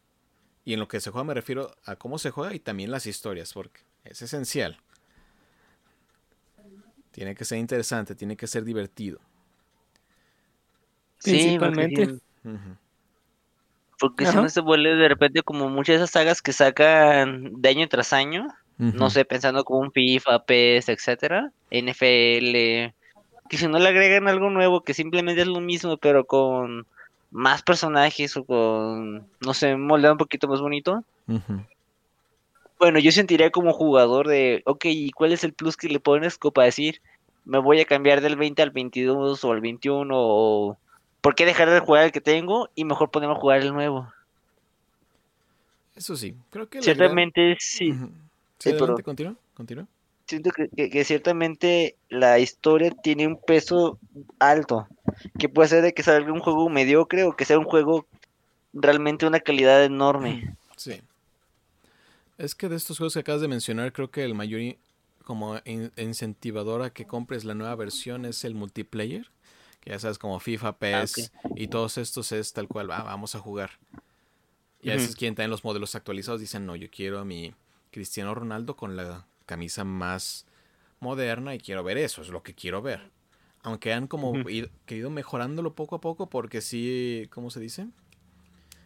Y en lo que se juega me refiero a cómo se juega y también las historias, porque es esencial. Tiene que ser interesante, tiene que ser divertido. Sí, porque Principalmente. Ujú. porque si no se vuelve de repente como muchas de esas sagas que sacan de año tras año, no sé, pensando como un FIFA, PES, etcétera, NFL, que si no le agregan algo nuevo, que simplemente es lo mismo, pero con más personajes o con, no sé, un moldeo un poquito más bonito. Bueno, yo sentiría como jugador de, ok, ¿y cuál es el plus que le pones para decir, me voy a cambiar del 20 al 22 o al 21 o... ¿Por qué dejar de jugar el que tengo y mejor ponerme a jugar el nuevo? Eso sí, creo que Ciertamente sí. Sí, pero- continúa, continúa. siento que, que- que ciertamente la historia tiene un peso alto, que puede ser de que salga un juego mediocre o que sea un juego realmente una calidad enorme. Sí. Es que de estos juegos que acabas de mencionar, creo que el mayor como in- incentivador a que compres la nueva versión es el multiplayer. Que ya sabes, como FIFA, PES y todos estos es tal cual, "Ah, vamos a jugar. Y a veces quieren tener los modelos actualizados, dicen, no, yo quiero a mi Cristiano Ronaldo con la camisa más moderna y quiero ver eso, es lo que quiero ver. Aunque han como ido- querido mejorándolo poco a poco porque sí, ¿cómo se dice?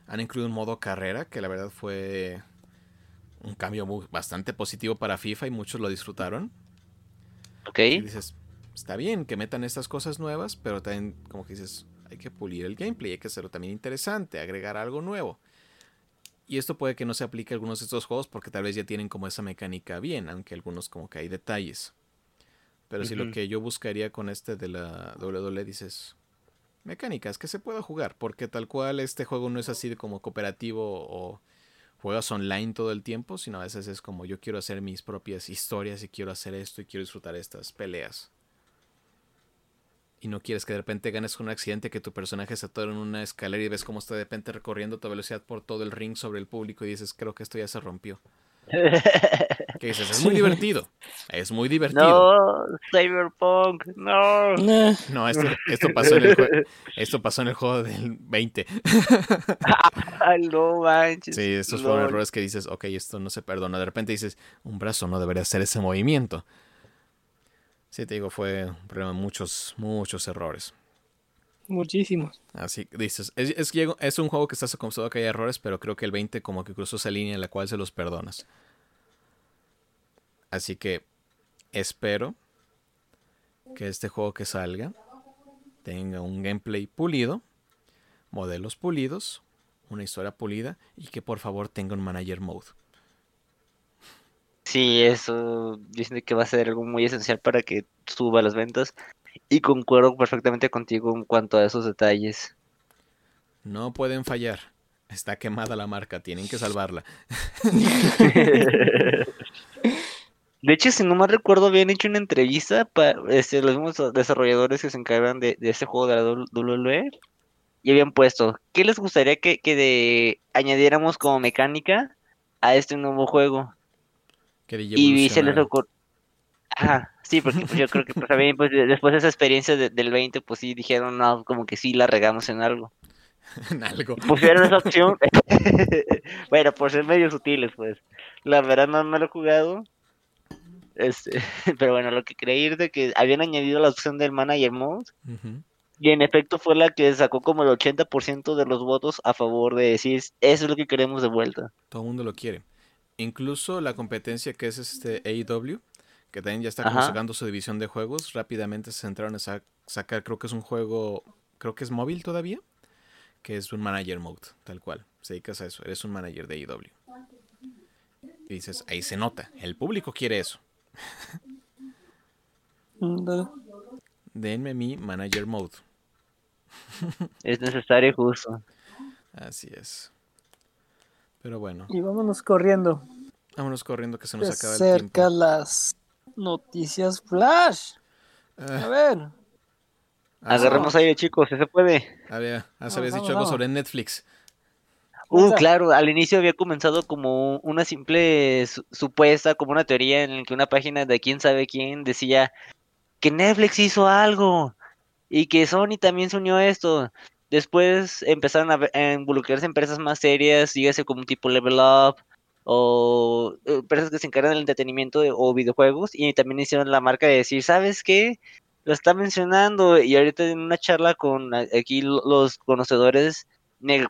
Han incluido un modo carrera que la verdad fue un cambio muy- bastante positivo para FIFA y muchos lo disfrutaron. ¿Ok? Y dices, está bien que metan estas cosas nuevas, pero también como que dices, hay que pulir el gameplay, hay que hacerlo también interesante, agregar algo nuevo. Y esto puede que no se aplique a algunos de estos juegos porque tal vez ya tienen como esa mecánica bien, aunque algunos como que hay detalles. Pero si lo que yo buscaría con este de la WWE dices, mecánicas que se pueda jugar, porque tal cual este juego no es así de como cooperativo o juegas online todo el tiempo, sino a veces es como yo quiero hacer mis propias historias y quiero hacer esto y quiero disfrutar estas peleas. Y no quieres que de repente ganes con un accidente que tu personaje se atora en una escalera y ves cómo está de repente recorriendo a tu velocidad por todo el ring sobre el público y dices, creo que esto ya se rompió. Que dices, es muy divertido. Es muy divertido. No, Cyberpunk, no. No, esto, esto pasó en el jue- esto pasó en el juego del 20. Ay, no manches. Sí, estos fueron lol. errores que dices, ok, esto no se perdona. De repente dices, un brazo no debería hacer ese movimiento. Sí, te digo, fue un problema, muchos, muchos errores. Muchísimos. Así que dices, es, es, es un juego que estás acostumbrado a que haya errores, pero creo que el 20 como que cruzó esa línea en la cual se los perdonas. Así que espero que este juego que salga tenga un gameplay pulido, modelos pulidos, una historia pulida y que por favor tenga un manager mode. Sí, eso dicen que va a ser algo muy esencial para que suba las ventas. Y concuerdo perfectamente contigo en cuanto a esos detalles. No pueden fallar. Está quemada la marca, tienen que salvarla. De hecho, si no mal recuerdo, habían hecho una entrevista para este, los mismos desarrolladores que se encargan de, de ese juego de la WWE y habían puesto, ¿qué les gustaría que, que de, añadiéramos como mecánica a este nuevo juego? Y se les ocurrió. Ajá, sí, porque pues, yo creo que pues, también pues, de- después de esa experiencia de- del 20, pues sí dijeron, no, como que sí la regamos en algo. En algo. Pusieron esa opción. bueno, por ser medio sutiles, pues. La verdad no, no lo he jugado. Este, pero bueno, lo que creí es de que habían añadido la opción del Manager Mode. Ujú. Y en efecto fue la que sacó como el 80% de los votos a favor de decir, eso es lo que queremos de vuelta. Todo el mundo lo quiere. Incluso la competencia que es este AEW, que también ya está como sacando su división de juegos, rápidamente se centraron en sa- sacar, creo que es un juego, creo que es móvil todavía, que es un manager mode, tal cual. Se dedicas a eso, eres un manager de AEW. Y dices, ahí se nota, el público quiere eso. Denme mi manager mode. Es necesario y justo. Así es. Pero bueno, Y vámonos corriendo. vámonos corriendo que se nos Se acaba el acerca tiempo. las noticias flash. A Ah, ver. Agarremos aire, chicos, si se puede. a Vamos, habías vamos, dicho algo sobre Netflix. Uh, claro, al inicio había comenzado como una simple su- supuesta, como una teoría en la que una página de quién sabe quién decía que Netflix hizo algo y que Sony también se unió a esto. Después empezaron a, involucrarse empresas más serias, dígase como un tipo Level Up o eh, empresas que se encargan del entretenimiento de- o videojuegos y también hicieron la marca de decir, ¿sabes qué? Lo está mencionando y ahorita en una charla con aquí lo- los conocedores me,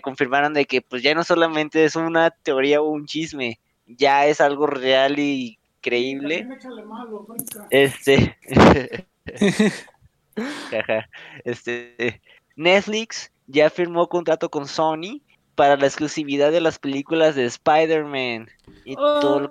confirmaron de que pues ya no solamente es una teoría o un chisme, ya es algo real y creíble. Este, este, Netflix ya firmó contrato con Sony para la exclusividad de las películas de Spider-Man y todo lo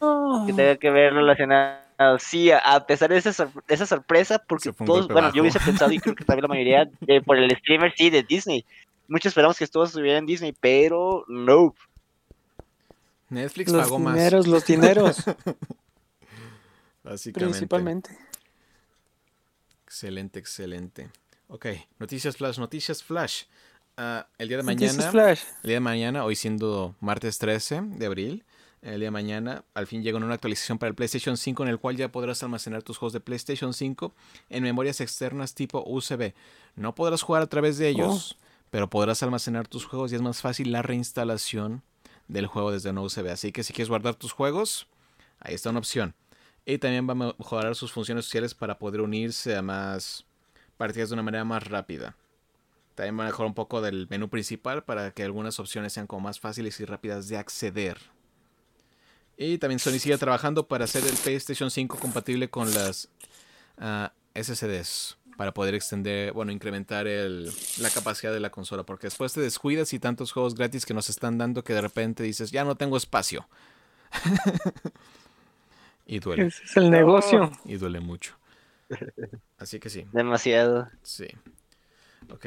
Oh. que tenga que ver relacionado. Sí, a- a pesar de esa, sor- de esa sorpresa, porque todos, bueno, yo hubiese pensado y creo que también la mayoría de- por el streamer sí de Disney. Muchos esperamos que todos estuvieran en Disney, pero no. Netflix Los pagó más. dineros, los dineros, Básicamente. principalmente. Excelente, excelente. Ok, noticias flash, noticias flash. Ah, el día de mañana, flash. el día de mañana, hoy siendo martes 13 de abril, el día de mañana al fin llega una actualización para el PlayStation 5 en el cual ya podrás almacenar tus juegos de PlayStation 5 en memorias externas tipo USB. No podrás jugar a través de ellos, pero podrás almacenar tus juegos y es más fácil la reinstalación del juego desde una USB. Así que si quieres guardar tus juegos, ahí está una opción. Y también va a mejorar sus funciones sociales para poder unirse a más partidas de una manera más rápida. También va a mejorar un poco del menú principal para que algunas opciones sean como más fáciles y rápidas de acceder. Y también Sony sigue trabajando para hacer el PlayStation 5 compatible con las ah, SSDs para poder extender, bueno, incrementar el- la capacidad de la consola. Porque después te descuidas y tantos juegos gratis que nos están dando que de repente dices, ya no tengo espacio. y duele, Ese es el negocio. y duele mucho. Así que sí, Demasiado. sí. Ok.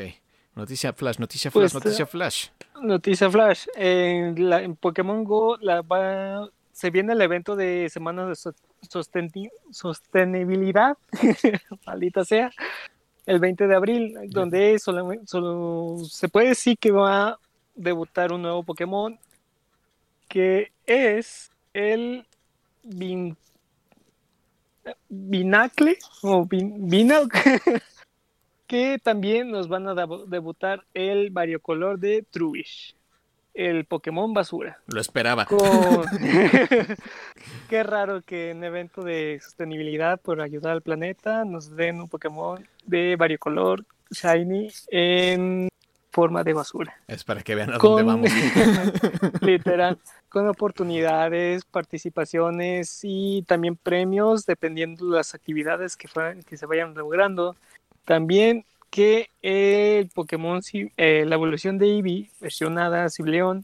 Noticia flash, noticia Pues, flash, noticia flash. Noticia flash. En, la- en Pokémon Go la va- se viene el evento de Semana de So- Sosteni- Sostenibilidad, maldita sea, el 20 de abril, donde solamente, solo se puede decir que va a debutar un nuevo Pokémon que es el Bin... Binacle o bin... Que también nos van a deb- debutar el variocolor de Truish, el Pokémon basura. Lo esperaba. Con- Qué raro que en evento de sostenibilidad por ayudar al planeta nos den un Pokémon de variocolor shiny en forma de basura. Es para que vean a Con- dónde vamos. Literal, con oportunidades, participaciones y también premios dependiendo de las actividades que, fueran- que se vayan logrando. También que el Pokémon, eh, la evolución de Eevee, versionada Cibleón,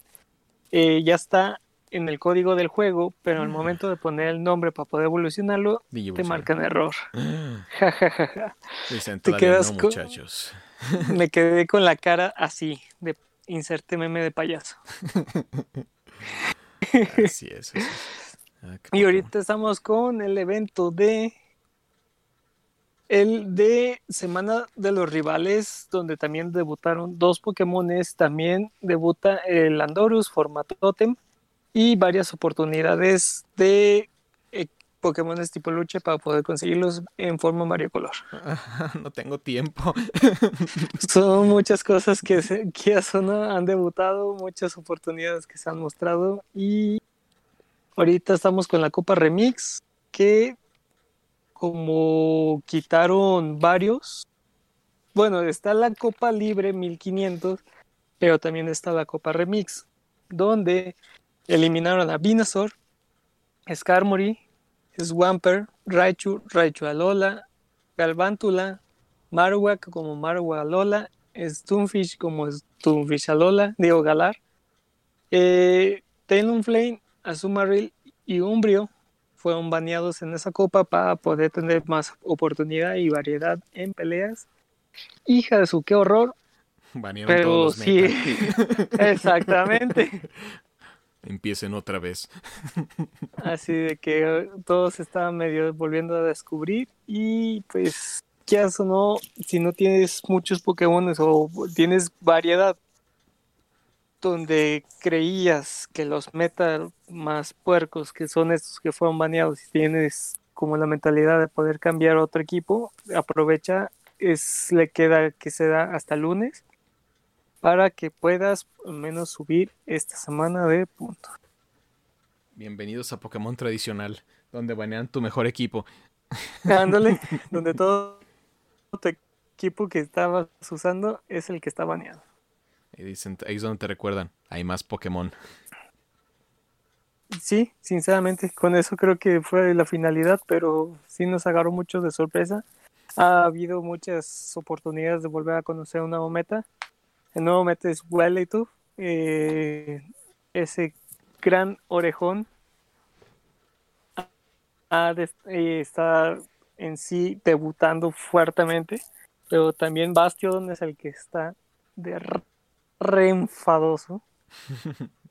eh, ya está en el código del juego, pero al Mm. momento de poner el nombre para poder evolucionarlo, te marcan error. Ja, ja, ja, ja. Dicen, Te quedas no, con- muchachos. Me quedé con la cara así, de inserte meme de payaso. Así es. así. Ah, Y ahorita estamos con el evento de el de Semana de los Rivales, donde también debutaron dos Pokémones. También debuta el Andorus, formato Totem, y varias oportunidades de eh, Pokémones tipo lucha para poder conseguirlos en forma variocolor. no tengo tiempo. Son muchas cosas que, se, que Zona han debutado, muchas oportunidades que se han mostrado y ahorita estamos con la Copa Remix que como quitaron varios, bueno, está la Copa Libre 1500, pero también está la Copa Remix, donde eliminaron a Venusaur, Skarmory, Swampert, Raichu, Raichu Alola, Galvántula, Marowak como Marowak Alola, Stunfish como Stunfish Alola, digo Galar, eh, Talonflame, Azumarill y Umbrio fueron baneados en esa copa para poder tener más oportunidad y variedad en peleas. Hija de su qué horror, Banearon pero todos los sí, exactamente. Empiecen otra vez. Así de que todos se estaban medio volviendo a descubrir y pues ya o no, si no tienes muchos Pokémon o tienes variedad donde creías que los meta más puercos que son estos que fueron baneados y tienes como la mentalidad de poder cambiar otro equipo, aprovecha, es le queda que se da hasta lunes para que puedas al menos subir esta semana de puntos. Bienvenidos a Pokémon tradicional, donde banean tu mejor equipo. Ándale, donde todo tu equipo que estabas usando es el que está baneado. Y dicen, ahí es donde te recuerdan, hay más Pokémon. Sí, sinceramente, con eso creo que fue la finalidad, pero sí nos agarró mucho de sorpresa. Ha habido muchas oportunidades de volver a conocer un nuevo meta. El nuevo meta es eh, ese gran orejón de- eh, está en sí debutando fuertemente, pero también Bastion es el que está de re enfadoso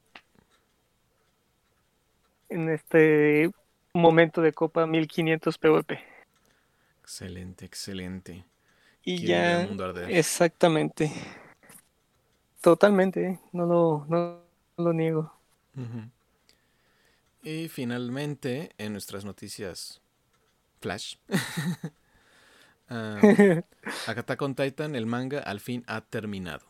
en este momento de Copa 1500 PvP. Excelente, excelente. Y ya, exactamente. Totalmente, no lo, no lo niego. Y finalmente, en nuestras noticias Flash, ah, Attack on Titan, el manga, al fin ha terminado.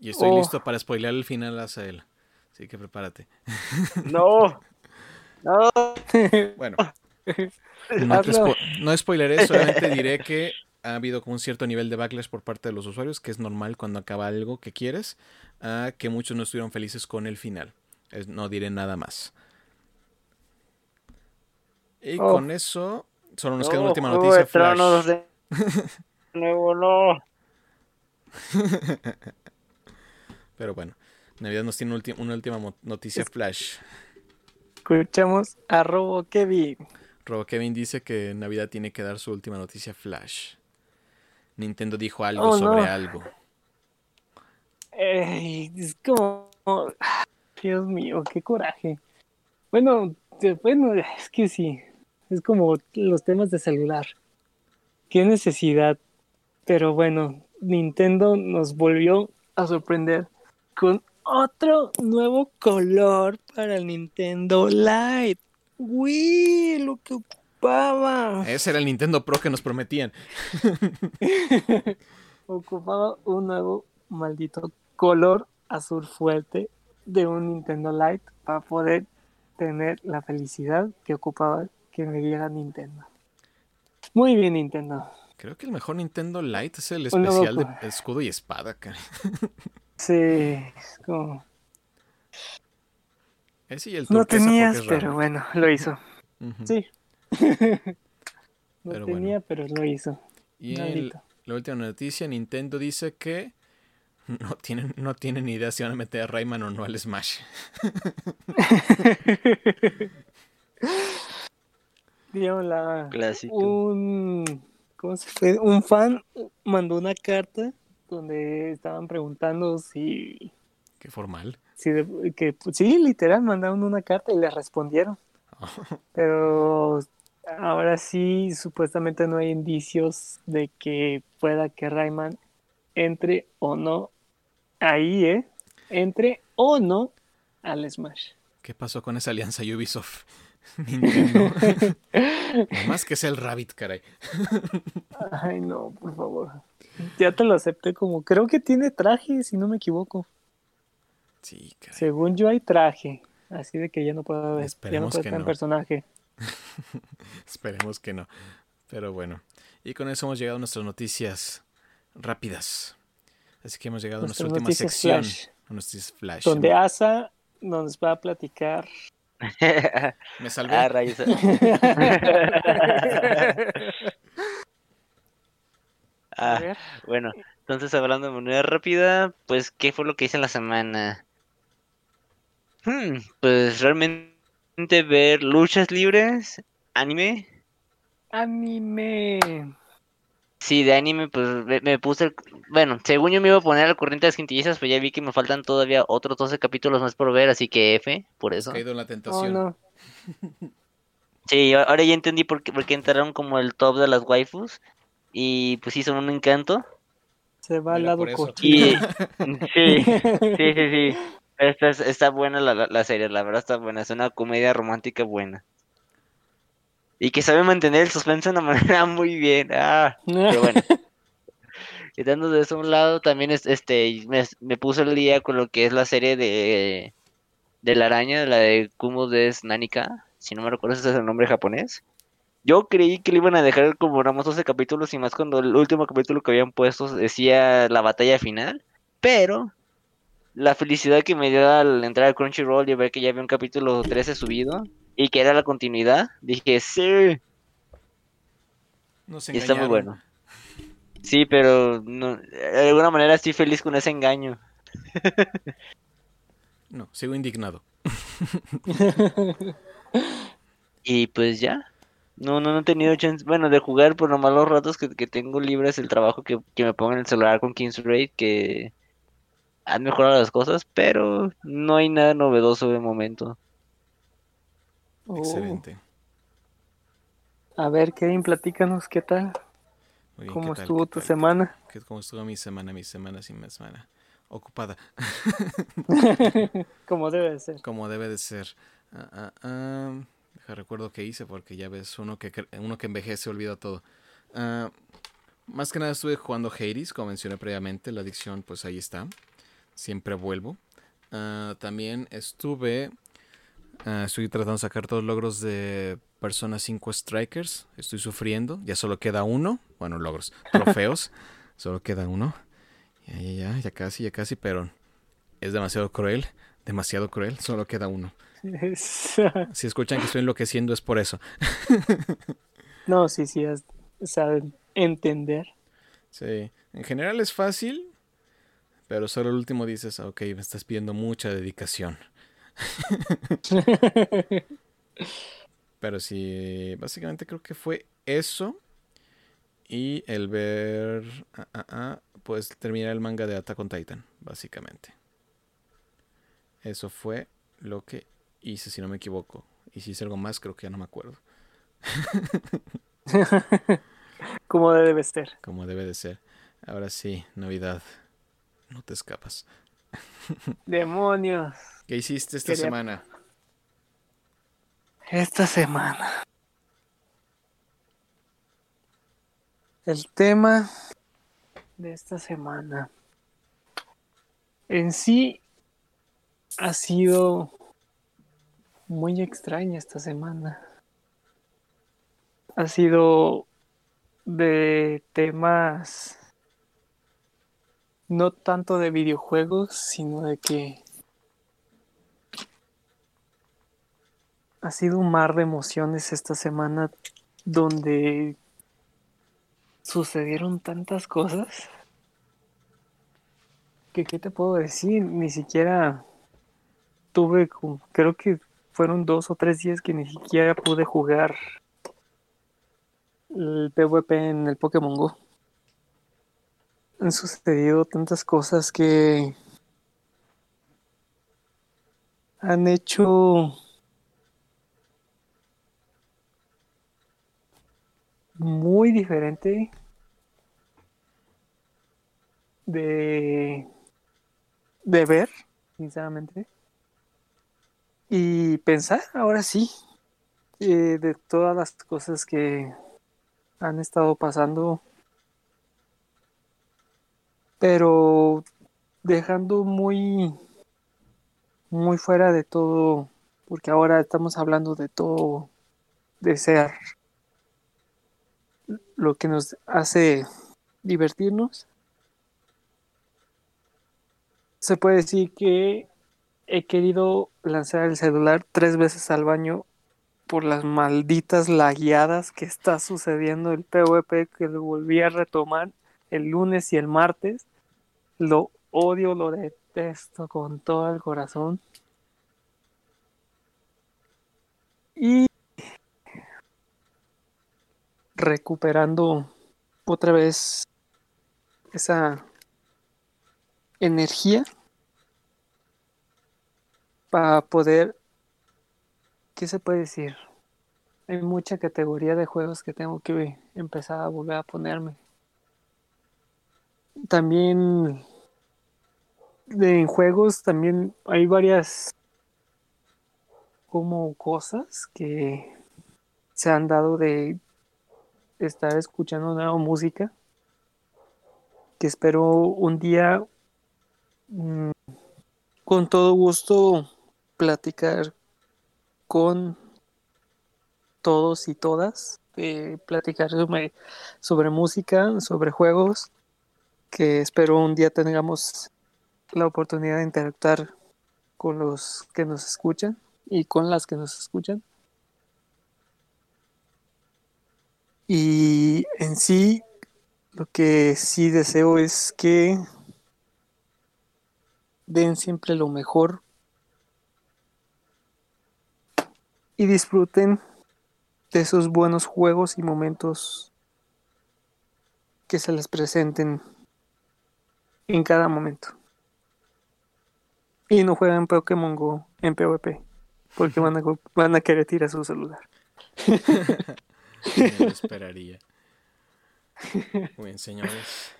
Y estoy Oh. listo para spoilear el final a él. Así que prepárate. No. No. Bueno, no, te spo- no spoileré, solamente diré que ha habido como un cierto nivel de backlash por parte de los usuarios, que es normal cuando acaba algo que quieres, ah, que muchos no estuvieron felices con el final. Es- no diré nada más. Y Oh. con eso, solo nos queda una última noticia. de Flash. de nuevo, no. Pero bueno, Navidad nos tiene una última noticia Flash. Escuchamos a Robo Kevin. Robo Kevin dice que Navidad tiene que dar su última noticia Flash. Nintendo dijo algo Oh, sobre no. algo. Es como. Dios mío, qué coraje. Bueno, bueno, es que sí. Es como los temas de celular. Qué necesidad. Pero bueno, Nintendo nos volvió a sorprender con otro nuevo color para el Nintendo Lite. ¡Uy! Lo que ocupaba. Ese era el Nintendo Pro que nos prometían. ocupaba un nuevo maldito color azul fuerte de un Nintendo Lite para poder tener la felicidad que ocupaba que me diera Nintendo. Muy bien, Nintendo. Creo que el mejor Nintendo Lite es el especial de escudo y espada, cara. Sí, es como... Ese y el no tenías, pero bueno, lo hizo. Sí. no tenía, pero lo hizo. Y la última noticia, Nintendo dice que no tienen, no tienen ni idea si van a meter a Rayman o no al Smash. Digamos, la, un, ¿cómo se fue? un fan mandó una carta donde estaban preguntando si... Qué formal. Si que, sí, literal, mandaron una carta y le respondieron. Pero ahora sí, supuestamente no hay indicios de que pueda que Rayman entre o no ahí, ¿eh? Entre o no al Smash. ¿Qué pasó con esa alianza Ubisoft? Nintendo. Más que sea el Rabbit, caray. Ay, no, por favor. Ya te lo acepté como. Creo que tiene traje, si no me equivoco. Sí, caray. Según yo hay traje. Así de que ya no puedo ver. Esperemos ya no que en personaje. Esperemos que no. Pero bueno. Y con eso hemos llegado a nuestras noticias rápidas. Así que hemos llegado a nuestra última sección. Nuestras flash. Donde Asa nos va a platicar. Me salvé. Ah, ah, bueno, entonces hablando de manera rápida, pues, ¿qué fue lo que hice en la semana? Hmm, pues realmente ver luchas libres, anime. Anime. Sí, de anime, pues me, puse. El, bueno, según yo me iba a poner al corriente de las quintillizas, pues ya vi que me faltan todavía otros 12 capítulos más por ver, así que F, por eso. caído en la tentación. Oh, sí, ahora ya entendí por qué, por qué entraron como el top de las waifus. Y pues sí, son un encanto. Se va al lado cochino. sí, sí, sí, sí. Está, está buena la, la serie, la verdad está buena. Es una comedia romántica buena y que sabe mantener el suspenso de una manera muy bien. Ah, pero bueno. Quitando de eso a un lado, también este me, me puse el día con lo que es la serie de, de la araña, la de Kumo des Nanika, si no me recuerdo ese es el nombre japonés. Yo creí que le iban a dejar como más 12 capítulos y más cuando el último capítulo que habían puesto decía la batalla final, pero la felicidad que me dio al entrar al Crunchyroll y ver que ya había un capítulo 13 subido, y que era la continuidad, dije, sí. y está muy bueno. Sí, pero no, de alguna manera estoy feliz con ese engaño. no, sigo indignado. y pues ya. No, no, no he tenido chance, bueno, de jugar por nomás los ratos que, tengo libres el trabajo que, me pongo en el celular con King's Raid, que han mejorado las cosas, pero no hay nada novedoso de momento. Oh. Excelente. A ver, Kevin, platícanos, ¿qué tal? ¿Cómo estuvo tu semana? ¿Cómo estuvo mi semana, mi semana sin mi semana? Ocupada. Como debe de ser. Como debe de ser. Ah, ah, ah. Deja recuerdo qué hice porque ya ves, uno que, uno que envejece olvida todo. más que nada estuve jugando Hades, como mencioné previamente. La adicción, pues ahí está. Siempre vuelvo. también estuve Ah, estoy tratando de sacar todos los logros de Persona 5 Strikers. Estoy sufriendo. Ya solo queda uno. Bueno, logros. Trofeos. solo queda uno. Ya, ya, ya, ya casi, ya casi, pero es demasiado cruel. Demasiado cruel. Solo queda uno. si escuchan que estoy enloqueciendo es por eso. no, sí, sí, saben entender. Sí, en general es fácil, pero solo el último dices, ok, me estás pidiendo mucha dedicación. Pero sí, básicamente creo que fue eso. Y el ver. Ah, ah, ah, pues terminar el manga de Attack on Titan, básicamente. Eso fue lo que hice, si no me equivoco. Y si hice algo más, creo que ya no me acuerdo. Como debe ser. Como debe de ser. Ahora sí, Navidad. No te escapas. Demonios. ¿Qué hiciste esta Quería- semana? Esta semana. El tema de esta semana en sí ha sido muy extraña esta semana. Ha sido de temas no tanto de videojuegos, sino de que ha sido un mar de emociones esta semana donde sucedieron tantas cosas que qué te puedo decir, ni siquiera tuve, creo que fueron dos o tres días que ni siquiera pude jugar el PvP en el Pokémon Go. Han sucedido tantas cosas que han hecho muy diferente de, de ver, sinceramente. Y pensar, ahora sí, eh, de todas las cosas que han estado pasando, pero dejando muy, muy fuera de todo, porque ahora estamos hablando de todo, de ser lo que nos hace divertirnos. Se puede decir que he querido lanzar el celular tres veces al baño por las malditas lagueadas que está sucediendo el PvP que lo volví a retomar el lunes y el martes. Lo odio, lo detesto con todo el corazón. Y recuperando otra vez esa energía para poder, ¿qué se puede decir? Hay mucha categoría de juegos que tengo que empezar a volver a ponerme. También en juegos también hay varias como cosas que se han dado de estar escuchando nueva música que espero un día mm, con todo gusto platicar con todos y todas eh, platicar sobre, sobre música sobre juegos que espero un día tengamos la oportunidad de interactuar con los que nos escuchan y con las que nos escuchan Y en sí, lo que sí deseo es que den siempre lo mejor y disfruten de esos buenos juegos y momentos que se les presenten en cada momento. Y no jueguen Pokémon Go en PvP, porque van a, van a querer tirar su celular. Me lo esperaría. Muy bien, señores.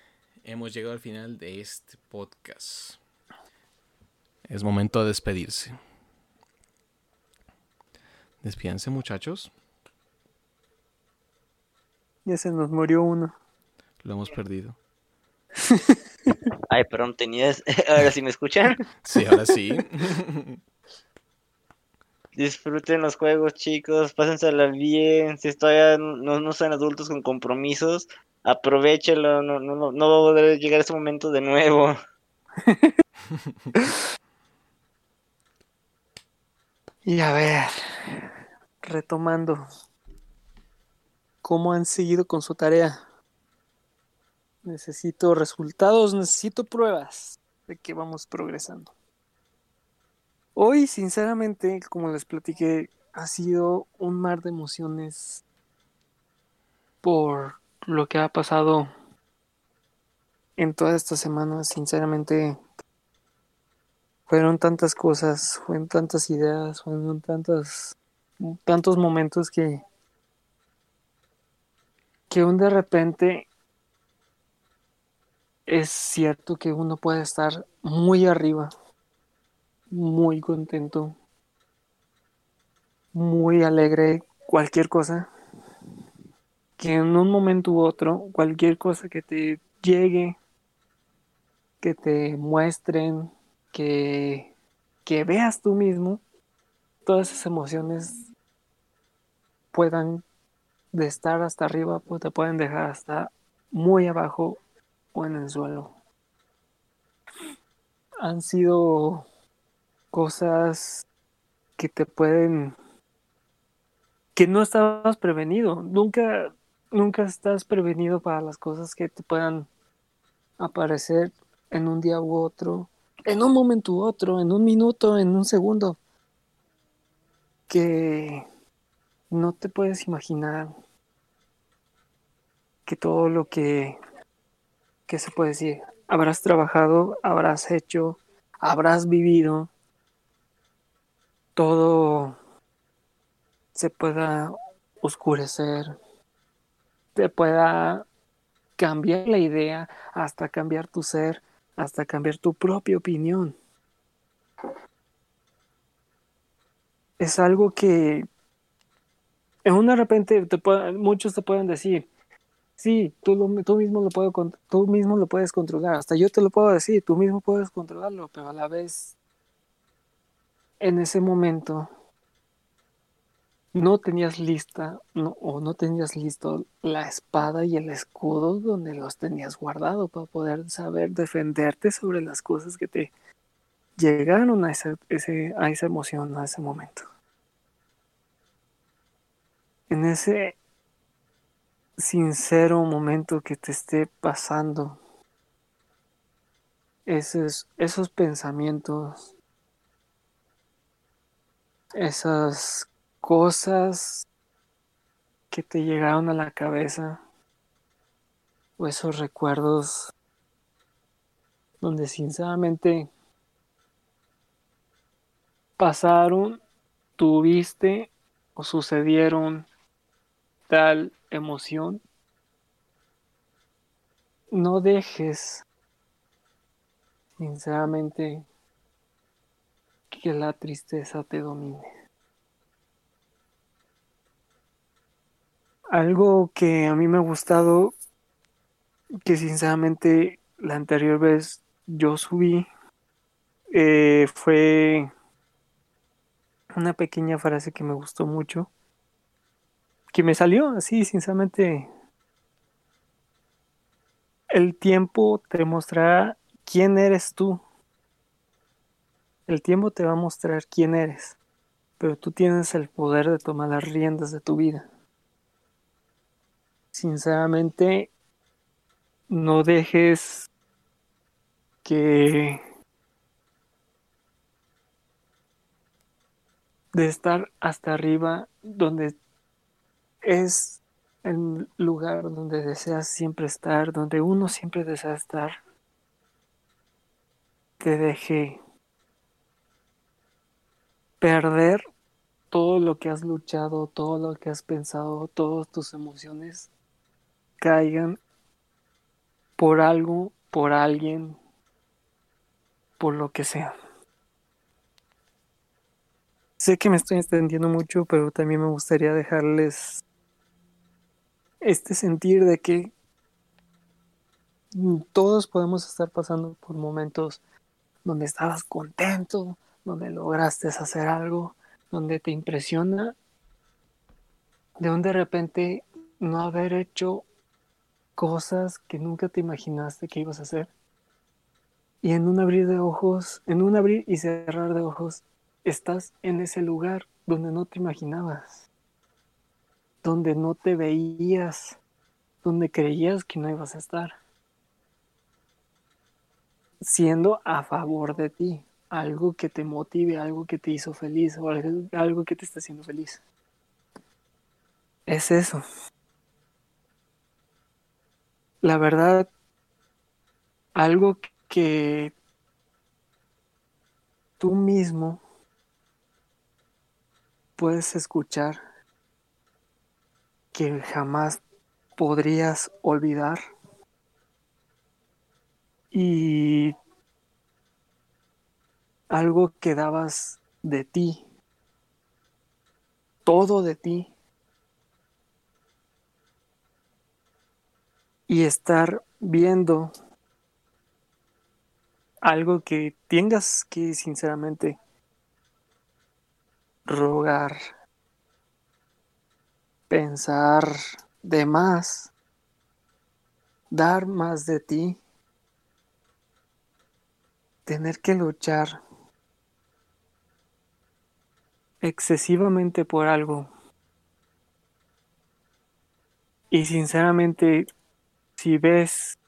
Hemos llegado al final de este podcast. Es momento de despedirse. Despídense, muchachos. Ya se nos murió uno. Lo hemos perdido. Ay, perdón, tenías. Ahora sí me escuchan. Sí, ahora sí. Disfruten los juegos, chicos. Pásensela bien. Si todavía no, no son adultos con compromisos, aprovechenlo. No, no, no, no va a poder llegar ese momento de nuevo. Y a ver, retomando, ¿cómo han seguido con su tarea? Necesito resultados, necesito pruebas de que vamos progresando. Hoy, sinceramente, como les platiqué, ha sido un mar de emociones por lo que ha pasado en toda esta semana. Sinceramente, fueron tantas cosas, fueron tantas ideas, fueron tantas, tantos momentos que, que un de repente es cierto que uno puede estar muy arriba, muy contento, muy alegre, cualquier cosa, que en un momento u otro, cualquier cosa que te llegue, que te muestren, que, que veas tú mismo, todas esas emociones puedan de estar hasta arriba, pues te pueden dejar hasta muy abajo o en el suelo. Han sido cosas que te pueden que no estabas prevenido. Nunca nunca estás prevenido para las cosas que te puedan aparecer en un día u otro, en un momento u otro, en un minuto, en un segundo, que no te puedes imaginar que todo lo que, que se puede decir, habrás trabajado, habrás hecho, habrás vivido, todo se pueda oscurecer, te pueda cambiar la idea, hasta cambiar tu ser, hasta cambiar tu propia opinión. Es algo que en un de repente te muchos te pueden decir, sí, tú, lo, tú, mismo lo puedo, tú mismo lo puedes controlar, hasta yo te lo puedo decir, tú mismo puedes controlarlo, pero a la vez en ese momento no tenías lista no, o no tenías listo la espada y el escudo donde los tenías guardado para poder saber defenderte sobre las cosas que te llegaron a, ese, a esa emoción, a ese momento. En ese sincero momento que te esté pasando, esos, esos pensamientos, esas cosas que te llegaron a la cabeza o esos recuerdos donde sinceramente pasaron, tuviste o sucedieron tal emoción, no dejes sinceramente que la tristeza te domine. Algo que a mí me ha gustado, que sinceramente la anterior vez yo subí, eh, fue una pequeña frase que me gustó mucho, que me salió así, sinceramente. El tiempo te mostrará quién eres tú. El tiempo te va a mostrar quién eres, pero tú tienes el poder de tomar las riendas de tu vida sinceramente, no dejes que de estar hasta arriba donde es el lugar donde deseas siempre estar, donde uno siempre desea estar, te deje perder todo lo que has luchado, todo lo que has pensado, todas tus emociones caigan por algo, por alguien, por lo que sea. Sé que me estoy extendiendo mucho, pero también me gustaría dejarles este sentir de que todos podemos estar pasando por momentos donde estabas contento, donde lograste hacer algo, donde te impresiona, de donde de repente no haber hecho cosas que nunca te imaginaste que ibas a hacer. Y en un abrir de ojos, en un abrir y cerrar de ojos, estás en ese lugar donde no te imaginabas, donde no te veías, donde creías que no ibas a estar, siendo a favor de ti, algo que te motive, algo que te hizo feliz o algo que te está haciendo feliz. Es eso la verdad, algo que tú mismo puedes escuchar que jamás podrías olvidar. Y algo que dabas de ti, todo de ti, y estar viendo algo que tengas que sinceramente rogar, pensar de más, dar más de ti, tener que luchar excesivamente por algo. Y sinceramente, si ves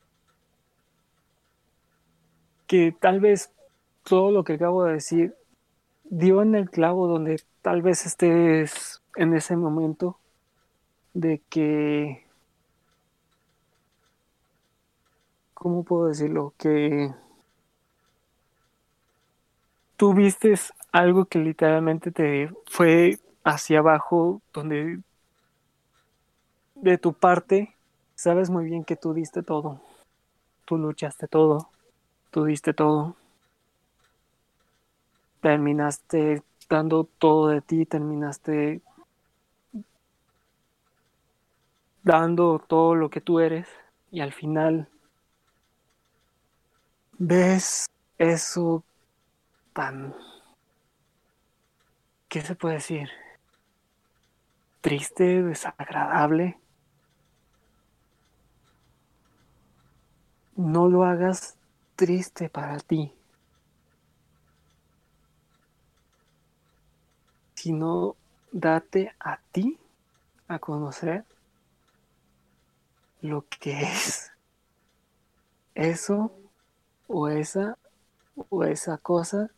que tal vez todo lo que acabo de decir dio en el clavo donde tal vez estés en ese momento de que, ¿cómo puedo decirlo? Que tú vistes algo que literalmente te fue hacia abajo, donde de tu parte sabes muy bien que tú diste todo, tú luchaste todo, tú diste todo, terminaste dando todo de ti, terminaste dando todo lo que tú eres y al final ves eso tan ¿qué se puede decir? Triste, desagradable. No lo hagas triste para ti, sino date a ti a conocer lo que es eso o esa o esa cosa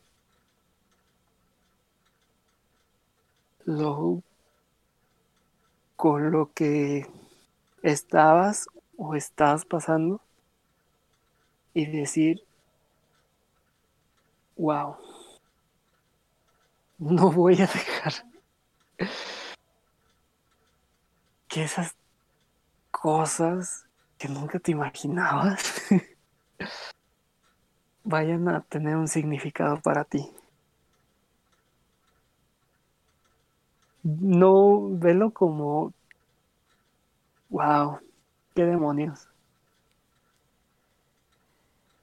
lo con lo que estabas o estás pasando y decir, wow, no voy a dejar que esas cosas que nunca te imaginabas vayan a tener un significado para ti. no velo como, wow, qué demonios.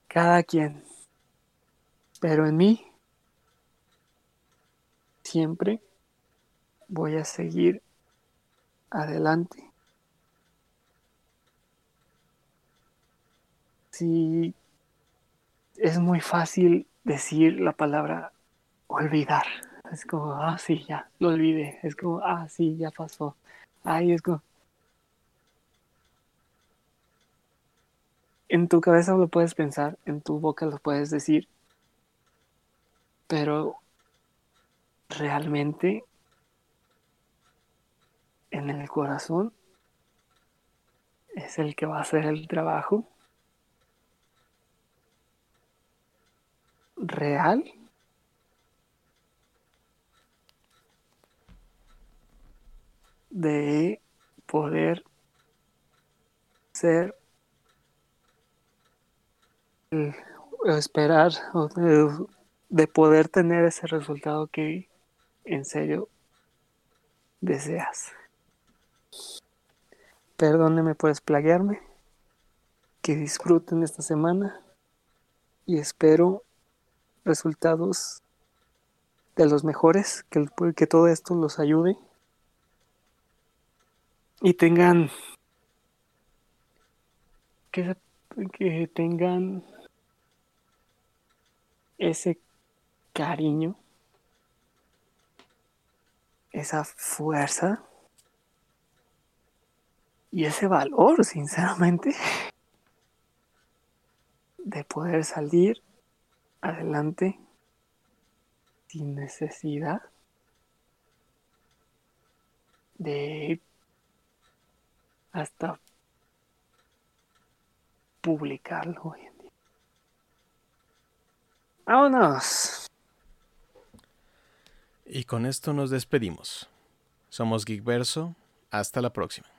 Cada quien. Pero en mí, siempre voy a seguir adelante. Si es muy fácil decir la palabra olvidar. Es como, ah, sí, ya, lo olvidé. Es como, ah, sí, ya pasó. Ay, es como... En tu cabeza lo puedes pensar, en tu boca lo puedes decir, pero realmente en el corazón es el que va a hacer el trabajo real de poder ser esperar de, poder tener ese resultado que en serio deseas. Perdóneme por desplaguearme. Que disfruten esta semana y espero resultados de los mejores, que, que todo esto los ayude y tengan que, que tengan ese cariño, esa fuerza y ese valor, sinceramente, de poder salir adelante sin necesidad de hasta publicarlo hoy en día. Vámonos. Y con esto nos despedimos. Somos Geekverso. Hasta la próxima.